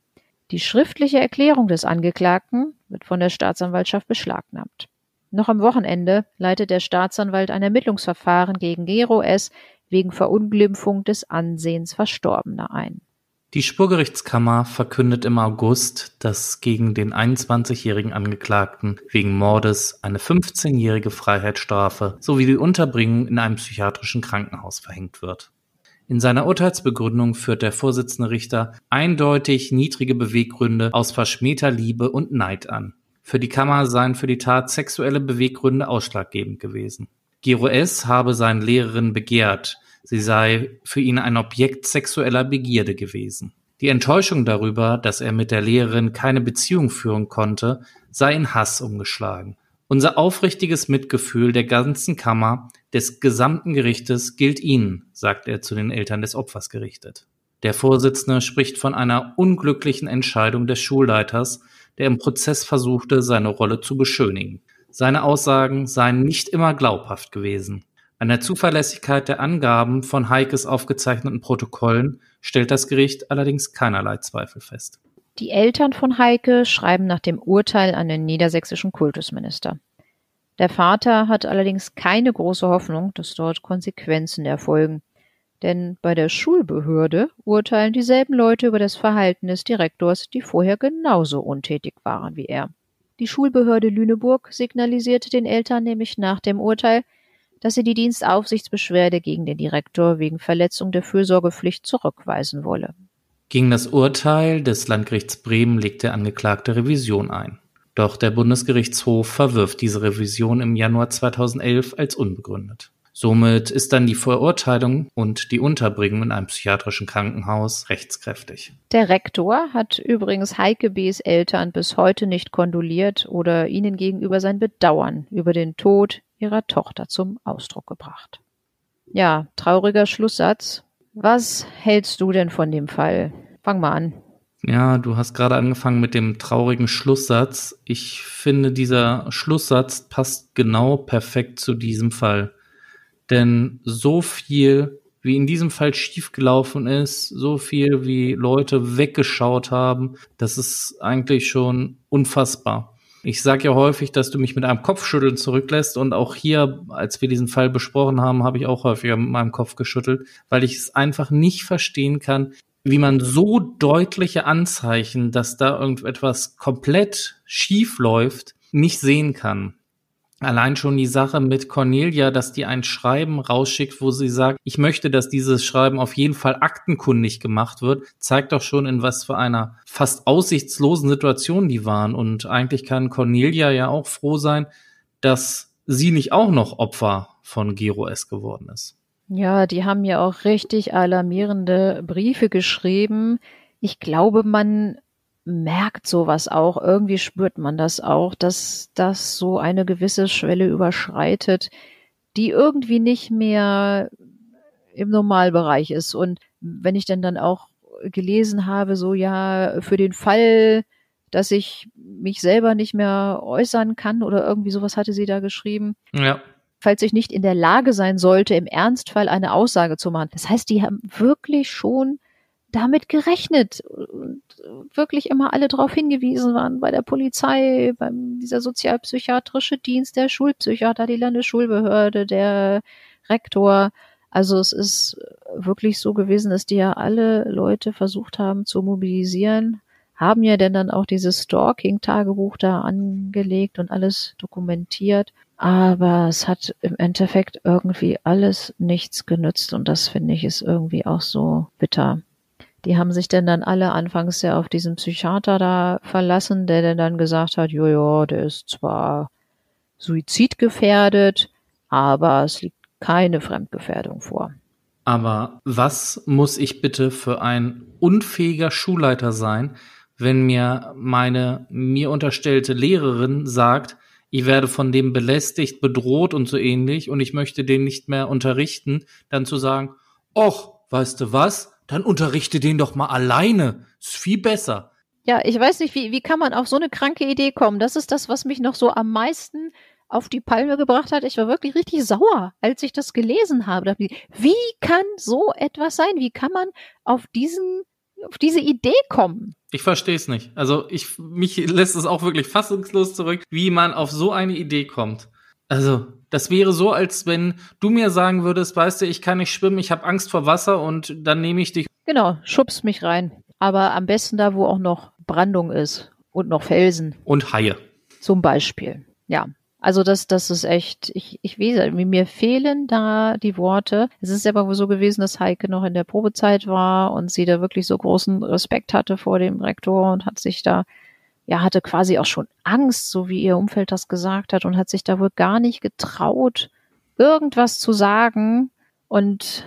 Die schriftliche Erklärung des Angeklagten wird von der Staatsanwaltschaft beschlagnahmt. Noch am Wochenende leitet der Staatsanwalt ein Ermittlungsverfahren gegen Gero S. wegen Verunglimpfung des Ansehens Verstorbener ein. Die Schwurgerichtskammer verkündet im August, dass gegen den 21-jährigen Angeklagten wegen Mordes eine 15-jährige Freiheitsstrafe sowie die Unterbringung in einem psychiatrischen Krankenhaus verhängt wird. In seiner Urteilsbegründung führt der Vorsitzende Richter eindeutig niedrige Beweggründe aus verschmähter Liebe und Neid an. Für die Kammer seien für die Tat sexuelle Beweggründe ausschlaggebend gewesen. Gero S. habe seine Lehrerin begehrt, sie sei für ihn ein Objekt sexueller Begierde gewesen. Die Enttäuschung darüber, dass er mit der Lehrerin keine Beziehung führen konnte, sei in Hass umgeschlagen. Unser aufrichtiges Mitgefühl der ganzen Kammer, des gesamten Gerichtes gilt Ihnen, sagt er zu den Eltern des Opfers gerichtet. Der Vorsitzende spricht von einer unglücklichen Entscheidung des Schulleiters, der im Prozess versuchte, seine Rolle zu beschönigen. Seine Aussagen seien nicht immer glaubhaft gewesen. An der Zuverlässigkeit der Angaben von Heikes aufgezeichneten Protokollen stellt das Gericht allerdings keinerlei Zweifel fest. Die Eltern von Heike schreiben nach dem Urteil an den niedersächsischen Kultusminister. Der Vater hat allerdings keine große Hoffnung, dass dort Konsequenzen erfolgen. Denn bei der Schulbehörde urteilen dieselben Leute über das Verhalten des Direktors, die vorher genauso untätig waren wie er. Die Schulbehörde Lüneburg signalisierte den Eltern nämlich nach dem Urteil, dass sie die Dienstaufsichtsbeschwerde gegen den Direktor wegen Verletzung der Fürsorgepflicht zurückweisen wolle. Gegen das Urteil des Landgerichts Bremen legt der Angeklagte Revision ein. Doch der Bundesgerichtshof verwirft diese Revision im Januar 2011 als unbegründet. Somit ist dann die Verurteilung und die Unterbringung in einem psychiatrischen Krankenhaus rechtskräftig. Der Rektor hat übrigens Heike B.'s Eltern bis heute nicht kondoliert oder ihnen gegenüber sein Bedauern über den Tod ihrer Tochter zum Ausdruck gebracht. Ja, trauriger Schlusssatz. Was hältst du denn von dem Fall? Fang mal an. Ja, du hast gerade angefangen mit dem traurigen Schlusssatz. Ich finde, dieser Schlusssatz passt genau perfekt zu diesem Fall. Denn so viel, wie in diesem Fall schiefgelaufen ist, so viel, wie Leute weggeschaut haben, das ist eigentlich schon unfassbar. Ich sage ja häufig, dass du mich mit einem Kopfschütteln zurücklässt und auch hier, als wir diesen Fall besprochen haben, habe ich auch häufiger mit meinem Kopf geschüttelt, weil ich es einfach nicht verstehen kann, wie man so deutliche Anzeichen, dass da irgendetwas komplett schief läuft, nicht sehen kann. Allein schon die Sache mit Cornelia, dass die ein Schreiben rausschickt, wo sie sagt, ich möchte, dass dieses Schreiben auf jeden Fall aktenkundig gemacht wird, zeigt doch schon, in was für einer fast aussichtslosen Situation die waren. Und eigentlich kann Cornelia ja auch froh sein, dass sie nicht auch noch Opfer von Gero S geworden ist. Ja, die haben ja auch richtig alarmierende Briefe geschrieben. Ich glaube, man merkt sowas auch, irgendwie spürt man das auch, dass das so eine gewisse Schwelle überschreitet, die irgendwie nicht mehr im Normalbereich ist. Und wenn ich denn dann auch gelesen habe, so ja, für den Fall, dass ich mich selber nicht mehr äußern kann oder irgendwie sowas hatte sie da geschrieben. Ja. Falls ich nicht in der Lage sein sollte, im Ernstfall eine Aussage zu machen. Das heißt, die haben wirklich schon damit gerechnet und wirklich immer alle darauf hingewiesen waren, bei der Polizei, beim dieser sozialpsychiatrische Dienst, der Schulpsychiater, die Landesschulbehörde, der Rektor. Also es ist wirklich so gewesen, dass die ja alle Leute versucht haben zu mobilisieren, haben ja denn dann auch dieses Stalking-Tagebuch da angelegt und alles dokumentiert. Aber es hat im Endeffekt irgendwie alles nichts genützt und das finde ich ist irgendwie auch so bitter. Die haben sich denn dann alle anfangs ja auf diesen Psychiater da verlassen, der dann gesagt hat, jojo, der ist zwar suizidgefährdet, aber es liegt keine Fremdgefährdung vor. Aber was muss ich bitte für ein unfähiger Schulleiter sein, wenn mir meine mir unterstellte Lehrerin sagt, ich werde von dem belästigt, bedroht und so ähnlich und ich möchte den nicht mehr unterrichten, dann zu sagen, och, weißt du was? dann unterrichte den doch mal alleine. Ist viel besser. Ja, ich weiß nicht, wie, wie kann man auf so eine kranke Idee kommen? Das ist das, was mich noch so am meisten auf die Palme gebracht hat. Ich war wirklich richtig sauer, als ich das gelesen habe. Wie kann so etwas sein? Wie kann man auf diesen, auf diese Idee kommen? Ich verstehe es nicht. Also ich, mich lässt es auch wirklich fassungslos zurück, wie man auf so eine Idee kommt. Also, Das wäre so, als wenn du mir sagen würdest, weißt du, ich kann nicht schwimmen, ich habe Angst vor Wasser und dann nehme ich dich. Genau, schubst mich rein. Aber am besten da, wo auch noch Brandung ist und noch Felsen. Und Haie. Zum Beispiel. Ja. Also das, das ist echt, ich, ich weiß, mir fehlen da die Worte. Es ist aber wohl so gewesen, dass Heike noch in der Probezeit war und sie da wirklich so großen Respekt hatte vor dem Rektor und hat sich da, ja, hatte quasi auch schon Angst, so wie ihr Umfeld das gesagt hat und hat sich da wohl gar nicht getraut, irgendwas zu sagen. Und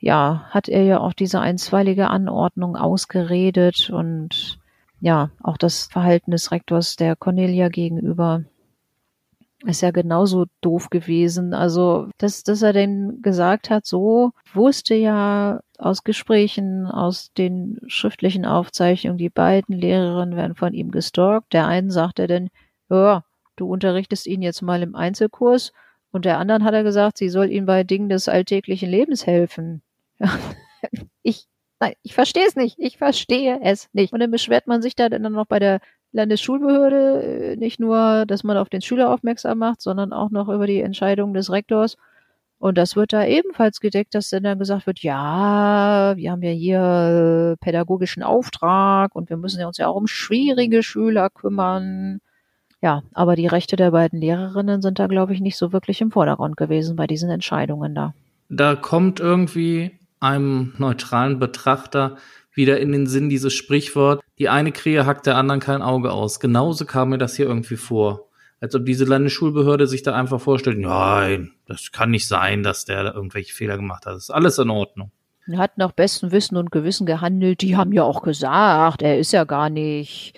ja, hat er ja auch diese einstweilige Anordnung ausgeredet und ja, auch das Verhalten des Rektors der Cornelia gegenüber ist ja genauso doof gewesen. Also, dass, dass er denn gesagt hat, so wusste ja aus Gesprächen, aus den schriftlichen Aufzeichnungen, die beiden Lehrerinnen werden von ihm gestalkt. Der einen sagt er denn, ja, du unterrichtest ihn jetzt mal im Einzelkurs. Und der anderen hat er gesagt, sie soll ihm bei Dingen des alltäglichen Lebens helfen. Ich, nein, ich verstehe es nicht. Ich verstehe es nicht. Und dann beschwert man sich da dann noch bei der Landesschulbehörde äh, nicht nur, dass man auf den Schüler aufmerksam macht, sondern auch noch über die Entscheidung des Rektors. Und das wird da ebenfalls gedeckt, dass dann, dann gesagt wird, ja, wir haben ja hier pädagogischen Auftrag und wir müssen uns ja auch um schwierige Schüler kümmern. Ja, aber die Rechte der beiden Lehrerinnen sind da, glaube ich, nicht so wirklich im Vordergrund gewesen bei diesen Entscheidungen da. Da kommt irgendwie einem neutralen Betrachter wieder in den Sinn dieses Sprichwort, die eine Krähe hackt der anderen kein Auge aus. Genauso kam mir das hier irgendwie vor. Als ob diese Landesschulbehörde sich da einfach vorstellt, nein, das kann nicht sein, dass der da irgendwelche Fehler gemacht hat. Das ist alles in Ordnung. Er hat nach bestem Wissen und Gewissen gehandelt. Die haben ja auch gesagt, er ist ja gar nicht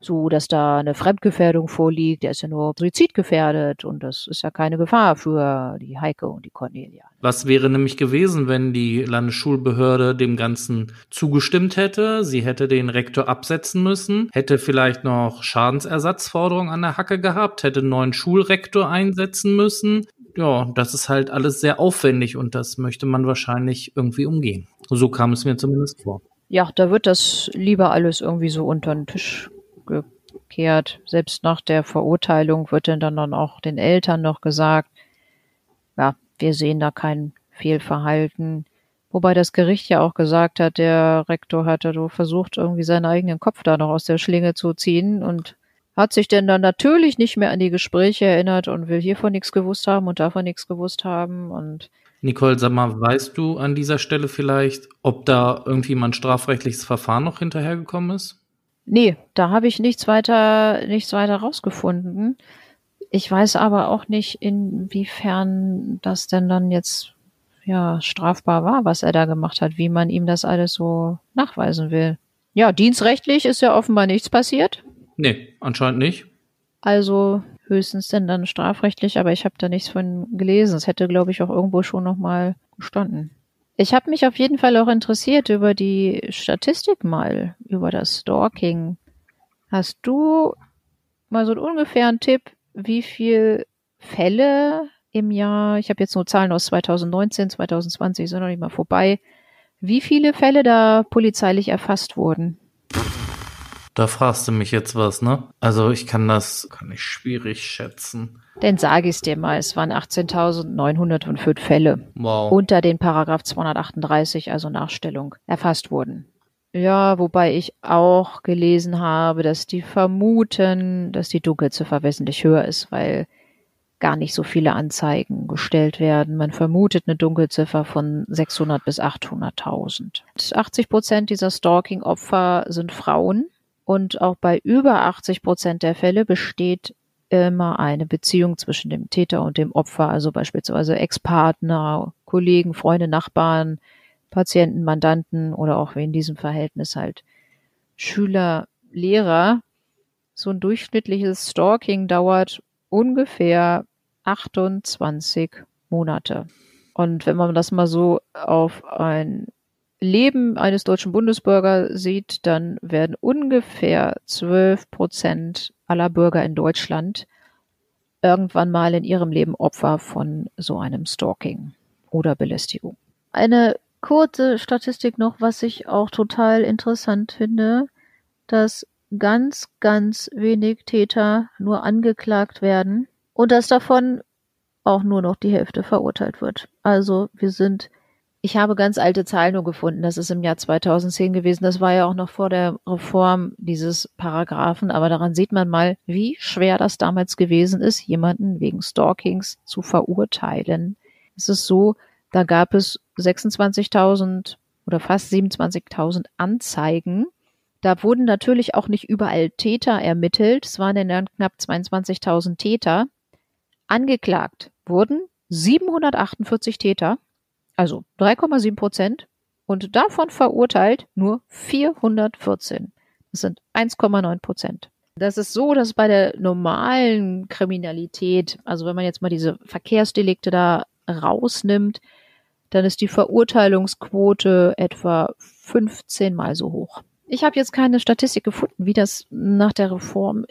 so, dass da eine Fremdgefährdung vorliegt. Der ist ja nur suizidgefährdet und das ist ja keine Gefahr für die Heike und die Cornelia. Was wäre nämlich gewesen, wenn die Landesschulbehörde dem Ganzen zugestimmt hätte? Sie hätte den Rektor absetzen müssen, hätte vielleicht noch Schadensersatzforderungen an der Hacke gehabt, hätte einen neuen Schulrektor einsetzen müssen. Ja, das ist halt alles sehr aufwendig und das möchte man wahrscheinlich irgendwie umgehen. So kam es mir zumindest vor. Ja, da wird das lieber alles irgendwie so unter den Tisch gekehrt. Selbst nach der Verurteilung wird dann dann auch den Eltern noch gesagt, ja, wir sehen da kein Fehlverhalten. Wobei das Gericht ja auch gesagt hat, der Rektor hatte so versucht, irgendwie seinen eigenen Kopf da noch aus der Schlinge zu ziehen und hat sich denn dann natürlich nicht mehr an die Gespräche erinnert und will hiervon nichts gewusst haben und davon nichts gewusst haben und Nicole, sag mal, weißt du an dieser Stelle vielleicht, ob da irgendwie mal ein strafrechtliches Verfahren noch hinterhergekommen ist? Nee, da habe ich nichts weiter, nichts weiter rausgefunden. Ich weiß aber auch nicht, inwiefern das denn dann jetzt ja strafbar war, was er da gemacht hat, wie man ihm das alles so nachweisen will. Ja, dienstrechtlich ist ja offenbar nichts passiert. Nee, anscheinend nicht. Also höchstens denn dann strafrechtlich, aber ich habe da nichts von gelesen. Es hätte, glaube ich, auch irgendwo schon nochmal gestanden. Ich habe mich auf jeden Fall auch interessiert über die Statistik mal, über das Stalking. Hast du mal so einen ungefähren Tipp, wie viel Fälle im Jahr, ich habe jetzt nur Zahlen aus 2019, 2020 sind noch nicht mal vorbei, wie viele Fälle da polizeilich erfasst wurden? Da fragst du mich jetzt was, ne? Also ich kann das, kann ich schwierig schätzen. Denn sage ich es dir mal, es waren 18.905 Fälle wow. unter den Paragraph 238, also Nachstellung, erfasst wurden. Ja, wobei ich auch gelesen habe, dass die vermuten, dass die Dunkelziffer wesentlich höher ist, weil gar nicht so viele Anzeigen gestellt werden. Man vermutet eine Dunkelziffer von 600 bis 800.000. 80 Prozent dieser Stalking-Opfer sind Frauen. Und auch bei über 80 Prozent der Fälle besteht immer eine Beziehung zwischen dem Täter und dem Opfer, also beispielsweise Ex-Partner, Kollegen, Freunde, Nachbarn, Patienten, Mandanten oder auch wie in diesem Verhältnis halt Schüler, Lehrer. So ein durchschnittliches Stalking dauert ungefähr 28 Monate. Und wenn man das mal so auf ein Leben eines deutschen Bundesbürgers sieht, dann werden ungefähr 12 Prozent aller Bürger in Deutschland irgendwann mal in ihrem Leben Opfer von so einem Stalking oder Belästigung. Eine kurze Statistik noch, was ich auch total interessant finde, dass ganz, ganz wenig Täter nur angeklagt werden und dass davon auch nur noch die Hälfte verurteilt wird. Also wir sind, ich habe ganz alte Zahlen nur gefunden, das ist im Jahr 2010 gewesen, das war ja auch noch vor der Reform dieses Paragraphen, aber daran sieht man mal, wie schwer das damals gewesen ist, jemanden wegen Stalkings zu verurteilen. Es ist so, da gab es 26.000 oder fast 27.000 Anzeigen. Da wurden natürlich auch nicht überall Täter ermittelt. Es waren dann knapp 22.000 Täter. Angeklagt wurden 748 Täter, also 3,7 Prozent, und davon verurteilt nur 414. Das sind 1,9 Prozent. Das ist so, dass bei der normalen Kriminalität, also wenn man jetzt mal diese Verkehrsdelikte da rausnimmt, dann ist die Verurteilungsquote etwa 15 mal so hoch. Ich habe jetzt keine Statistik gefunden, wie das nach der Reform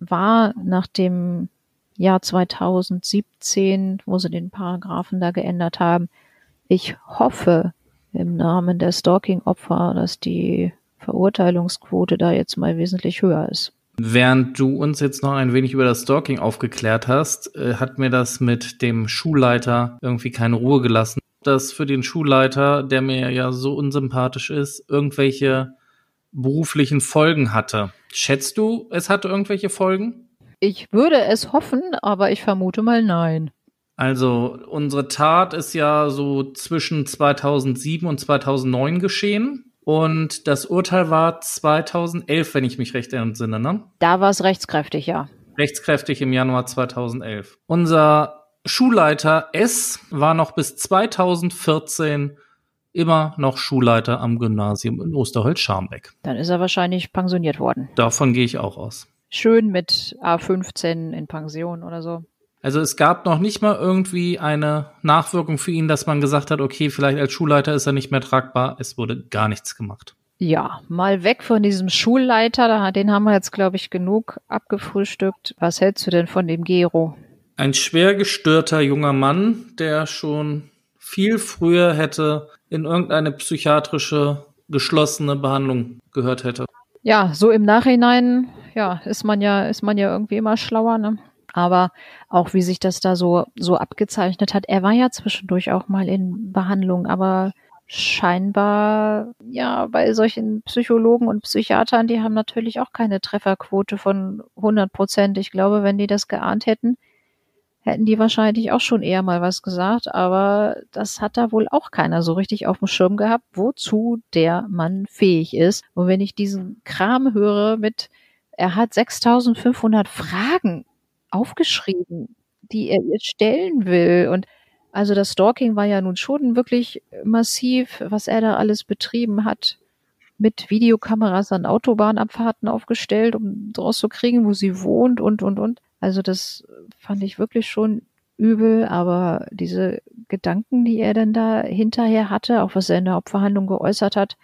war, nach dem Jahr 2017, wo sie den Paragraphen da geändert haben. Ich hoffe im Namen der Stalking-Opfer, dass die Verurteilungsquote da jetzt mal wesentlich höher ist. Während du uns jetzt noch ein wenig über das Stalking aufgeklärt hast, äh, hat mir das mit dem Schulleiter irgendwie keine Ruhe gelassen. Dass für den Schulleiter, der mir ja so unsympathisch ist, irgendwelche beruflichen Folgen hatte. Schätzt du, es hatte irgendwelche Folgen? Ich würde es hoffen, aber ich vermute mal nein. Also unsere Tat ist ja so zwischen 2007 und 2009 geschehen. Und das Urteil war 2011, wenn ich mich recht entsinne, ne? Da war es rechtskräftig, ja. Rechtskräftig im Januar 2011. Unser Schulleiter S war noch bis 2014 immer noch Schulleiter am Gymnasium in Osterholz-Scharmbeck. Dann ist er wahrscheinlich pensioniert worden. Davon gehe ich auch aus schön mit A15 in Pension oder so. Also es gab noch nicht mal irgendwie eine Nachwirkung für ihn, dass man gesagt hat, okay, vielleicht als Schulleiter ist er nicht mehr tragbar. Es wurde gar nichts gemacht. Ja, mal weg von diesem Schulleiter, den haben wir jetzt, glaube ich, genug abgefrühstückt. Was hältst du denn von dem Gero? Ein schwer gestörter junger Mann, der schon viel früher hätte in irgendeine psychiatrische geschlossene Behandlung gehört hätte. Ja, so im Nachhinein ja, ist man ja, ist man ja irgendwie immer schlauer, ne? Aber auch wie sich das da so, so abgezeichnet hat, er war ja zwischendurch auch mal in Behandlung, aber scheinbar, ja, bei solchen Psychologen und Psychiatern, die haben natürlich auch keine Trefferquote von 100 Prozent. Ich glaube, wenn die das geahnt hätten, hätten die wahrscheinlich auch schon eher mal was gesagt, aber das hat da wohl auch keiner so richtig auf dem Schirm gehabt, wozu der Mann fähig ist. Und wenn ich diesen Kram höre mit, er hat 6500 Fragen aufgeschrieben, die er ihr stellen will und also das Stalking war ja nun schon wirklich massiv, was er da alles betrieben hat mit Videokameras an Autobahnabfahrten aufgestellt, um rauszukriegen, wo sie wohnt und, und, und. Also das fand ich wirklich schon übel, aber diese Gedanken, die er dann da hinterher hatte, auch was er in der Hauptverhandlung geäußert hat,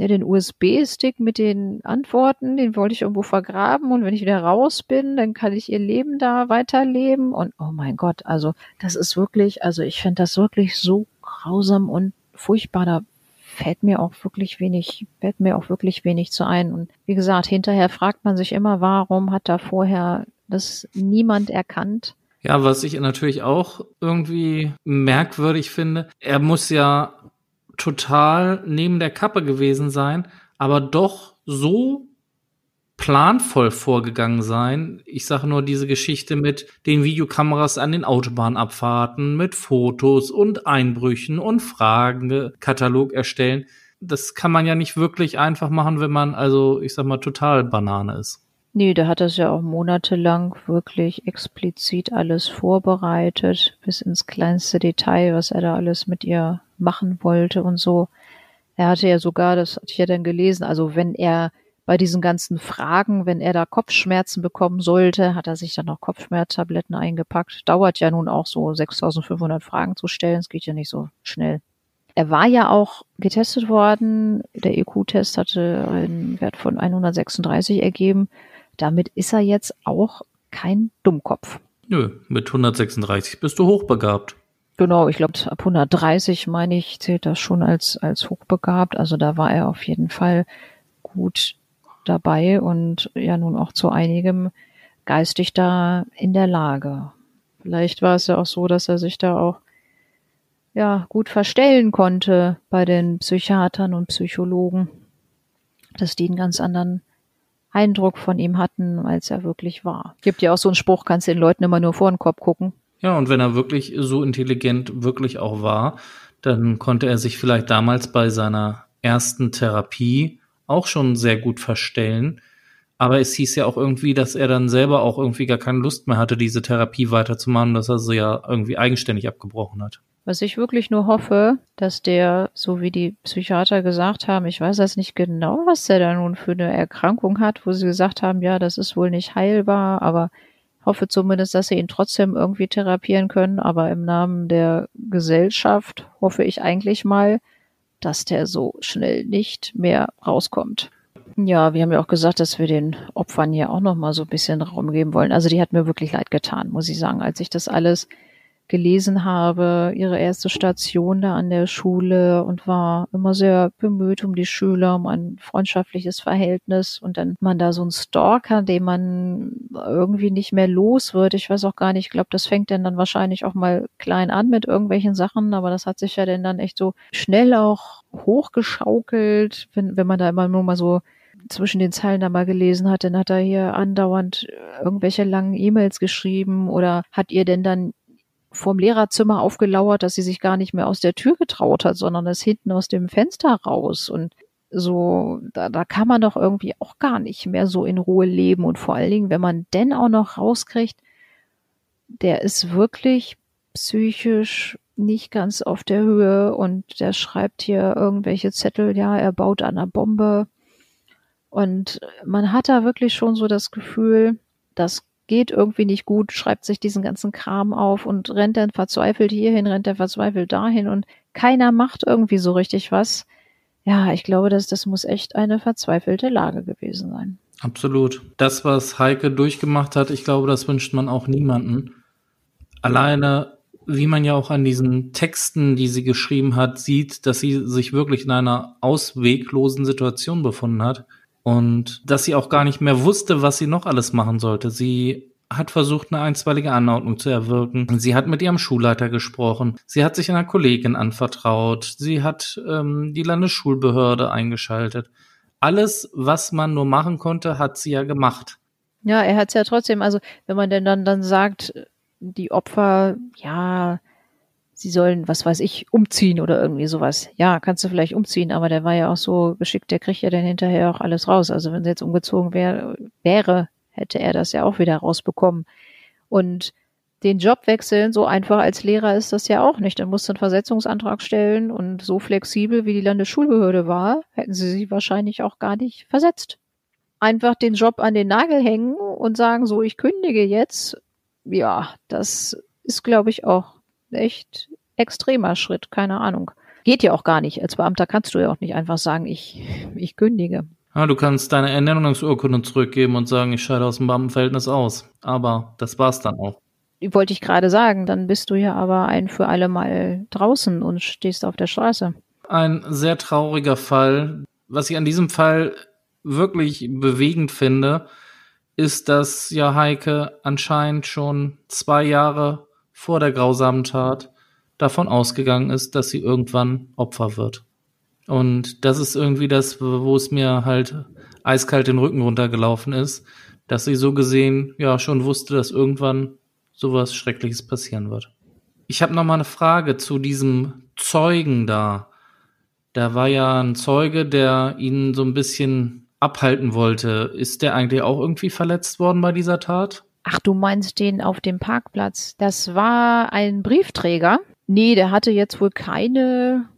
ja, den USB-Stick mit den Antworten, den wollte ich irgendwo vergraben und wenn ich wieder raus bin, dann kann ich ihr Leben da weiterleben und oh mein Gott, also das ist wirklich, also ich finde das wirklich so grausam und furchtbar, da fällt mir auch wirklich wenig, fällt mir auch wirklich wenig zu ein und wie gesagt, hinterher fragt man sich immer, warum hat da vorher das niemand erkannt? Ja, was ich natürlich auch irgendwie merkwürdig finde, er muss ja total neben der Kappe gewesen sein, aber doch so planvoll vorgegangen sein. Ich sage nur diese Geschichte mit den Videokameras an den Autobahnabfahrten, mit Fotos und Einbrüchen und Fragenkatalog erstellen. Das kann man ja nicht wirklich einfach machen, wenn man also, ich sag mal, total Banane ist. Nee, der hat das ja auch monatelang wirklich explizit alles vorbereitet, bis ins kleinste Detail, was er da alles mit ihr machen wollte und so. Er hatte ja sogar, das hatte ich ja dann gelesen, also wenn er bei diesen ganzen Fragen, wenn er da Kopfschmerzen bekommen sollte, hat er sich dann noch Kopfschmerztabletten eingepackt. Dauert ja nun auch so 6500 Fragen zu stellen. Es geht ja nicht so schnell. Er war ja auch getestet worden. Der EQ-Test hatte einen Wert von 136 ergeben. Damit ist er jetzt auch kein Dummkopf. Nö, mit 136 bist du hochbegabt. Genau, ich glaube, ab 130, meine ich, zählt das schon als, als hochbegabt. Also da war er auf jeden Fall gut dabei und ja nun auch zu einigem geistig da in der Lage. Vielleicht war es ja auch so, dass er sich da auch ja gut verstellen konnte bei den Psychiatern und Psychologen, dass die einen ganz anderen Eindruck von ihm hatten, als er wirklich war. Gibt ja auch so einen Spruch, kannst den Leuten immer nur vor den Kopf gucken. Ja, und wenn er wirklich so intelligent wirklich auch war, dann konnte er sich vielleicht damals bei seiner ersten Therapie auch schon sehr gut verstellen. Aber es hieß ja auch irgendwie, dass er dann selber auch irgendwie gar keine Lust mehr hatte, diese Therapie weiterzumachen, dass er sie ja irgendwie eigenständig abgebrochen hat. Was ich wirklich nur hoffe, dass der, so wie die Psychiater gesagt haben, ich weiß jetzt nicht genau, was der da nun für eine Erkrankung hat, wo sie gesagt haben, ja, das ist wohl nicht heilbar, aber hoffe zumindest, dass sie ihn trotzdem irgendwie therapieren können. Aber im Namen der Gesellschaft hoffe ich eigentlich mal, dass der so schnell nicht mehr rauskommt. Ja, wir haben ja auch gesagt, dass wir den Opfern hier auch noch mal so ein bisschen Raum geben wollen. Also die hat mir wirklich leid getan, muss ich sagen, als ich das alles gelesen habe, ihre erste Station da an der Schule und war immer sehr bemüht um die Schüler, um ein freundschaftliches Verhältnis. Und dann man da so ein Stalker, den man irgendwie nicht mehr los wird. Ich weiß auch gar nicht, ich glaube, das fängt dann dann wahrscheinlich auch mal klein an mit irgendwelchen Sachen, aber das hat sich ja dann dann echt so schnell auch hochgeschaukelt, wenn, wenn man da immer nur mal so zwischen den Zeilen da mal gelesen hat, dann hat er hier andauernd irgendwelche langen E-Mails geschrieben. Oder hat ihr denn dann vorm Lehrerzimmer aufgelauert, dass sie sich gar nicht mehr aus der Tür getraut hat, sondern ist hinten aus dem Fenster raus. Und so, da, da kann man doch irgendwie auch gar nicht mehr so in Ruhe leben. Und vor allen Dingen, wenn man denn auch noch rauskriegt, der ist wirklich psychisch nicht ganz auf der Höhe und der schreibt hier irgendwelche Zettel, ja, er baut an einer Bombe. Und man hat da wirklich schon so das Gefühl, das geht irgendwie nicht gut, schreibt sich diesen ganzen Kram auf und rennt dann verzweifelt hierhin, rennt er verzweifelt dahin und keiner macht irgendwie so richtig was. Ja, ich glaube, dass das muss echt eine verzweifelte Lage gewesen sein. Absolut. Das, was Heike durchgemacht hat, ich glaube, das wünscht man auch niemanden. Alleine, wie man ja auch an diesen Texten, die sie geschrieben hat, sieht, dass sie sich wirklich in einer ausweglosen Situation befunden hat. Und dass sie auch gar nicht mehr wusste, was sie noch alles machen sollte. Sie hat versucht, eine einstweilige Anordnung zu erwirken. Sie hat mit ihrem Schulleiter gesprochen. Sie hat sich einer Kollegin anvertraut. Sie hat ähm, die Landesschulbehörde eingeschaltet. Alles, was man nur machen konnte, hat sie ja gemacht. Ja, er hat es ja trotzdem, also wenn man denn dann, dann sagt, die Opfer, ja, sie sollen, was weiß ich, umziehen oder irgendwie sowas. Ja, kannst du vielleicht umziehen, aber der war ja auch so geschickt, der kriegt ja dann hinterher auch alles raus. Also wenn sie jetzt umgezogen wär, wäre, hätte er das ja auch wieder rausbekommen. Und den Job wechseln, so einfach als Lehrer ist das ja auch nicht. Dann musst du einen Versetzungsantrag stellen und so flexibel wie die Landesschulbehörde war, hätten sie sie wahrscheinlich auch gar nicht versetzt. Einfach den Job an den Nagel hängen und sagen, so, ich kündige jetzt. Ja, das ist, glaube ich, auch echt extremer Schritt, keine Ahnung. Geht ja auch gar nicht. Als Beamter kannst du ja auch nicht einfach sagen, ich, ich kündige. Ja, du kannst deine Ernennungsurkunde zurückgeben und sagen, ich scheide aus dem Beamtenverhältnis aus. Aber das war's dann auch. Wollte ich gerade sagen, dann bist du ja aber ein für alle Mal draußen und stehst auf der Straße. Ein sehr trauriger Fall. Was ich an diesem Fall wirklich bewegend finde, ist, dass ja Heike anscheinend schon zwei Jahre vor der grausamen Tat davon ausgegangen ist, dass sie irgendwann Opfer wird. Und das ist irgendwie das, wo es mir halt eiskalt den Rücken runtergelaufen ist, dass sie so gesehen ja schon wusste, dass irgendwann sowas Schreckliches passieren wird. Ich habe noch mal eine Frage zu diesem Zeugen da. Da war ja ein Zeuge, der ihn so ein bisschen abhalten wollte. Ist der eigentlich auch irgendwie verletzt worden bei dieser Tat? Ach, du meinst den auf dem Parkplatz? Das war ein Briefträger. Nee, der hatte jetzt wohl keine,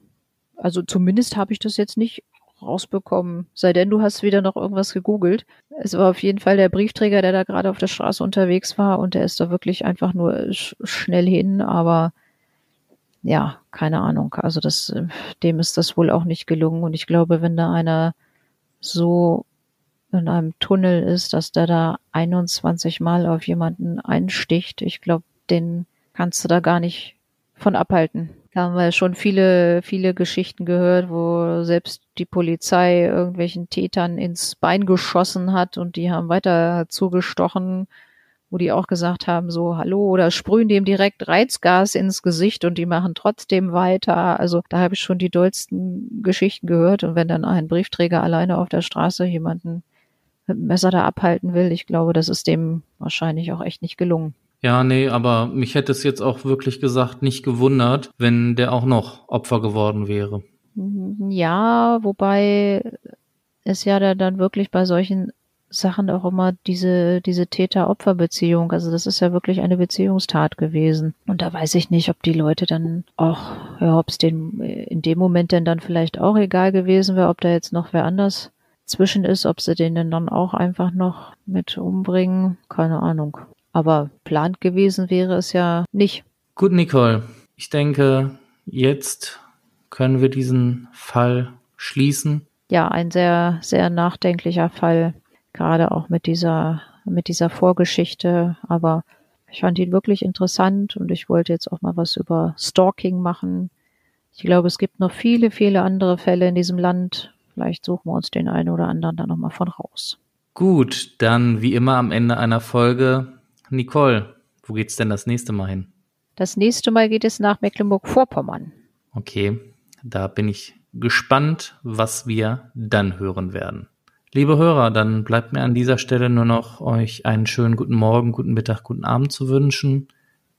also zumindest habe ich das jetzt nicht rausbekommen. Sei denn, du hast wieder noch irgendwas gegoogelt. Es war auf jeden Fall der Briefträger, der da gerade auf der Straße unterwegs war und der ist da wirklich einfach nur sch schnell hin, aber ja, keine Ahnung. Also das, dem ist das wohl auch nicht gelungen und ich glaube, wenn da einer so in einem Tunnel ist, dass der da 21 Mal auf jemanden einsticht. Ich glaube, den kannst du da gar nicht von abhalten. Da haben wir schon viele, viele Geschichten gehört, wo selbst die Polizei irgendwelchen Tätern ins Bein geschossen hat und die haben weiter zugestochen, wo die auch gesagt haben, so, hallo, oder sprühen dem direkt Reizgas ins Gesicht und die machen trotzdem weiter. Also da habe ich schon die dollsten Geschichten gehört. Und wenn dann ein Briefträger alleine auf der Straße jemanden mit dem Messer da abhalten will, ich glaube, das ist dem wahrscheinlich auch echt nicht gelungen. Ja, nee, aber mich hätte es jetzt auch wirklich gesagt nicht gewundert, wenn der auch noch Opfer geworden wäre. Ja, wobei es ja dann wirklich bei solchen Sachen auch immer diese, diese Täter-Opfer-Beziehung. Also das ist ja wirklich eine Beziehungstat gewesen. Und da weiß ich nicht, ob die Leute dann auch, ja, ob es in dem Moment denn dann vielleicht auch egal gewesen wäre, ob da jetzt noch wer anders zwischen ist, ob sie den dann auch einfach noch mit umbringen. Keine Ahnung. Aber plant gewesen wäre es ja nicht. Gut, Nicole. Ich denke, jetzt können wir diesen Fall schließen. Ja, ein sehr, sehr nachdenklicher Fall gerade auch mit dieser, mit dieser Vorgeschichte. Aber ich fand ihn wirklich interessant und ich wollte jetzt auch mal was über Stalking machen. Ich glaube, es gibt noch viele, viele andere Fälle in diesem Land. Vielleicht suchen wir uns den einen oder anderen da nochmal von raus. Gut, dann wie immer am Ende einer Folge. Nicole, wo geht's denn das nächste Mal hin? Das nächste Mal geht es nach Mecklenburg-Vorpommern. Okay, da bin ich gespannt, was wir dann hören werden. Liebe Hörer, dann bleibt mir an dieser Stelle nur noch euch einen schönen guten Morgen, guten Mittag, guten Abend zu wünschen.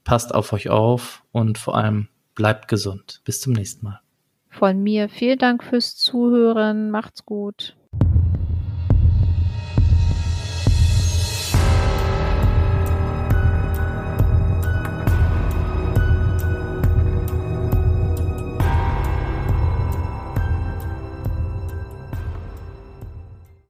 Passt auf euch auf und vor allem bleibt gesund. Bis zum nächsten Mal. Von mir vielen Dank fürs Zuhören. Macht's gut.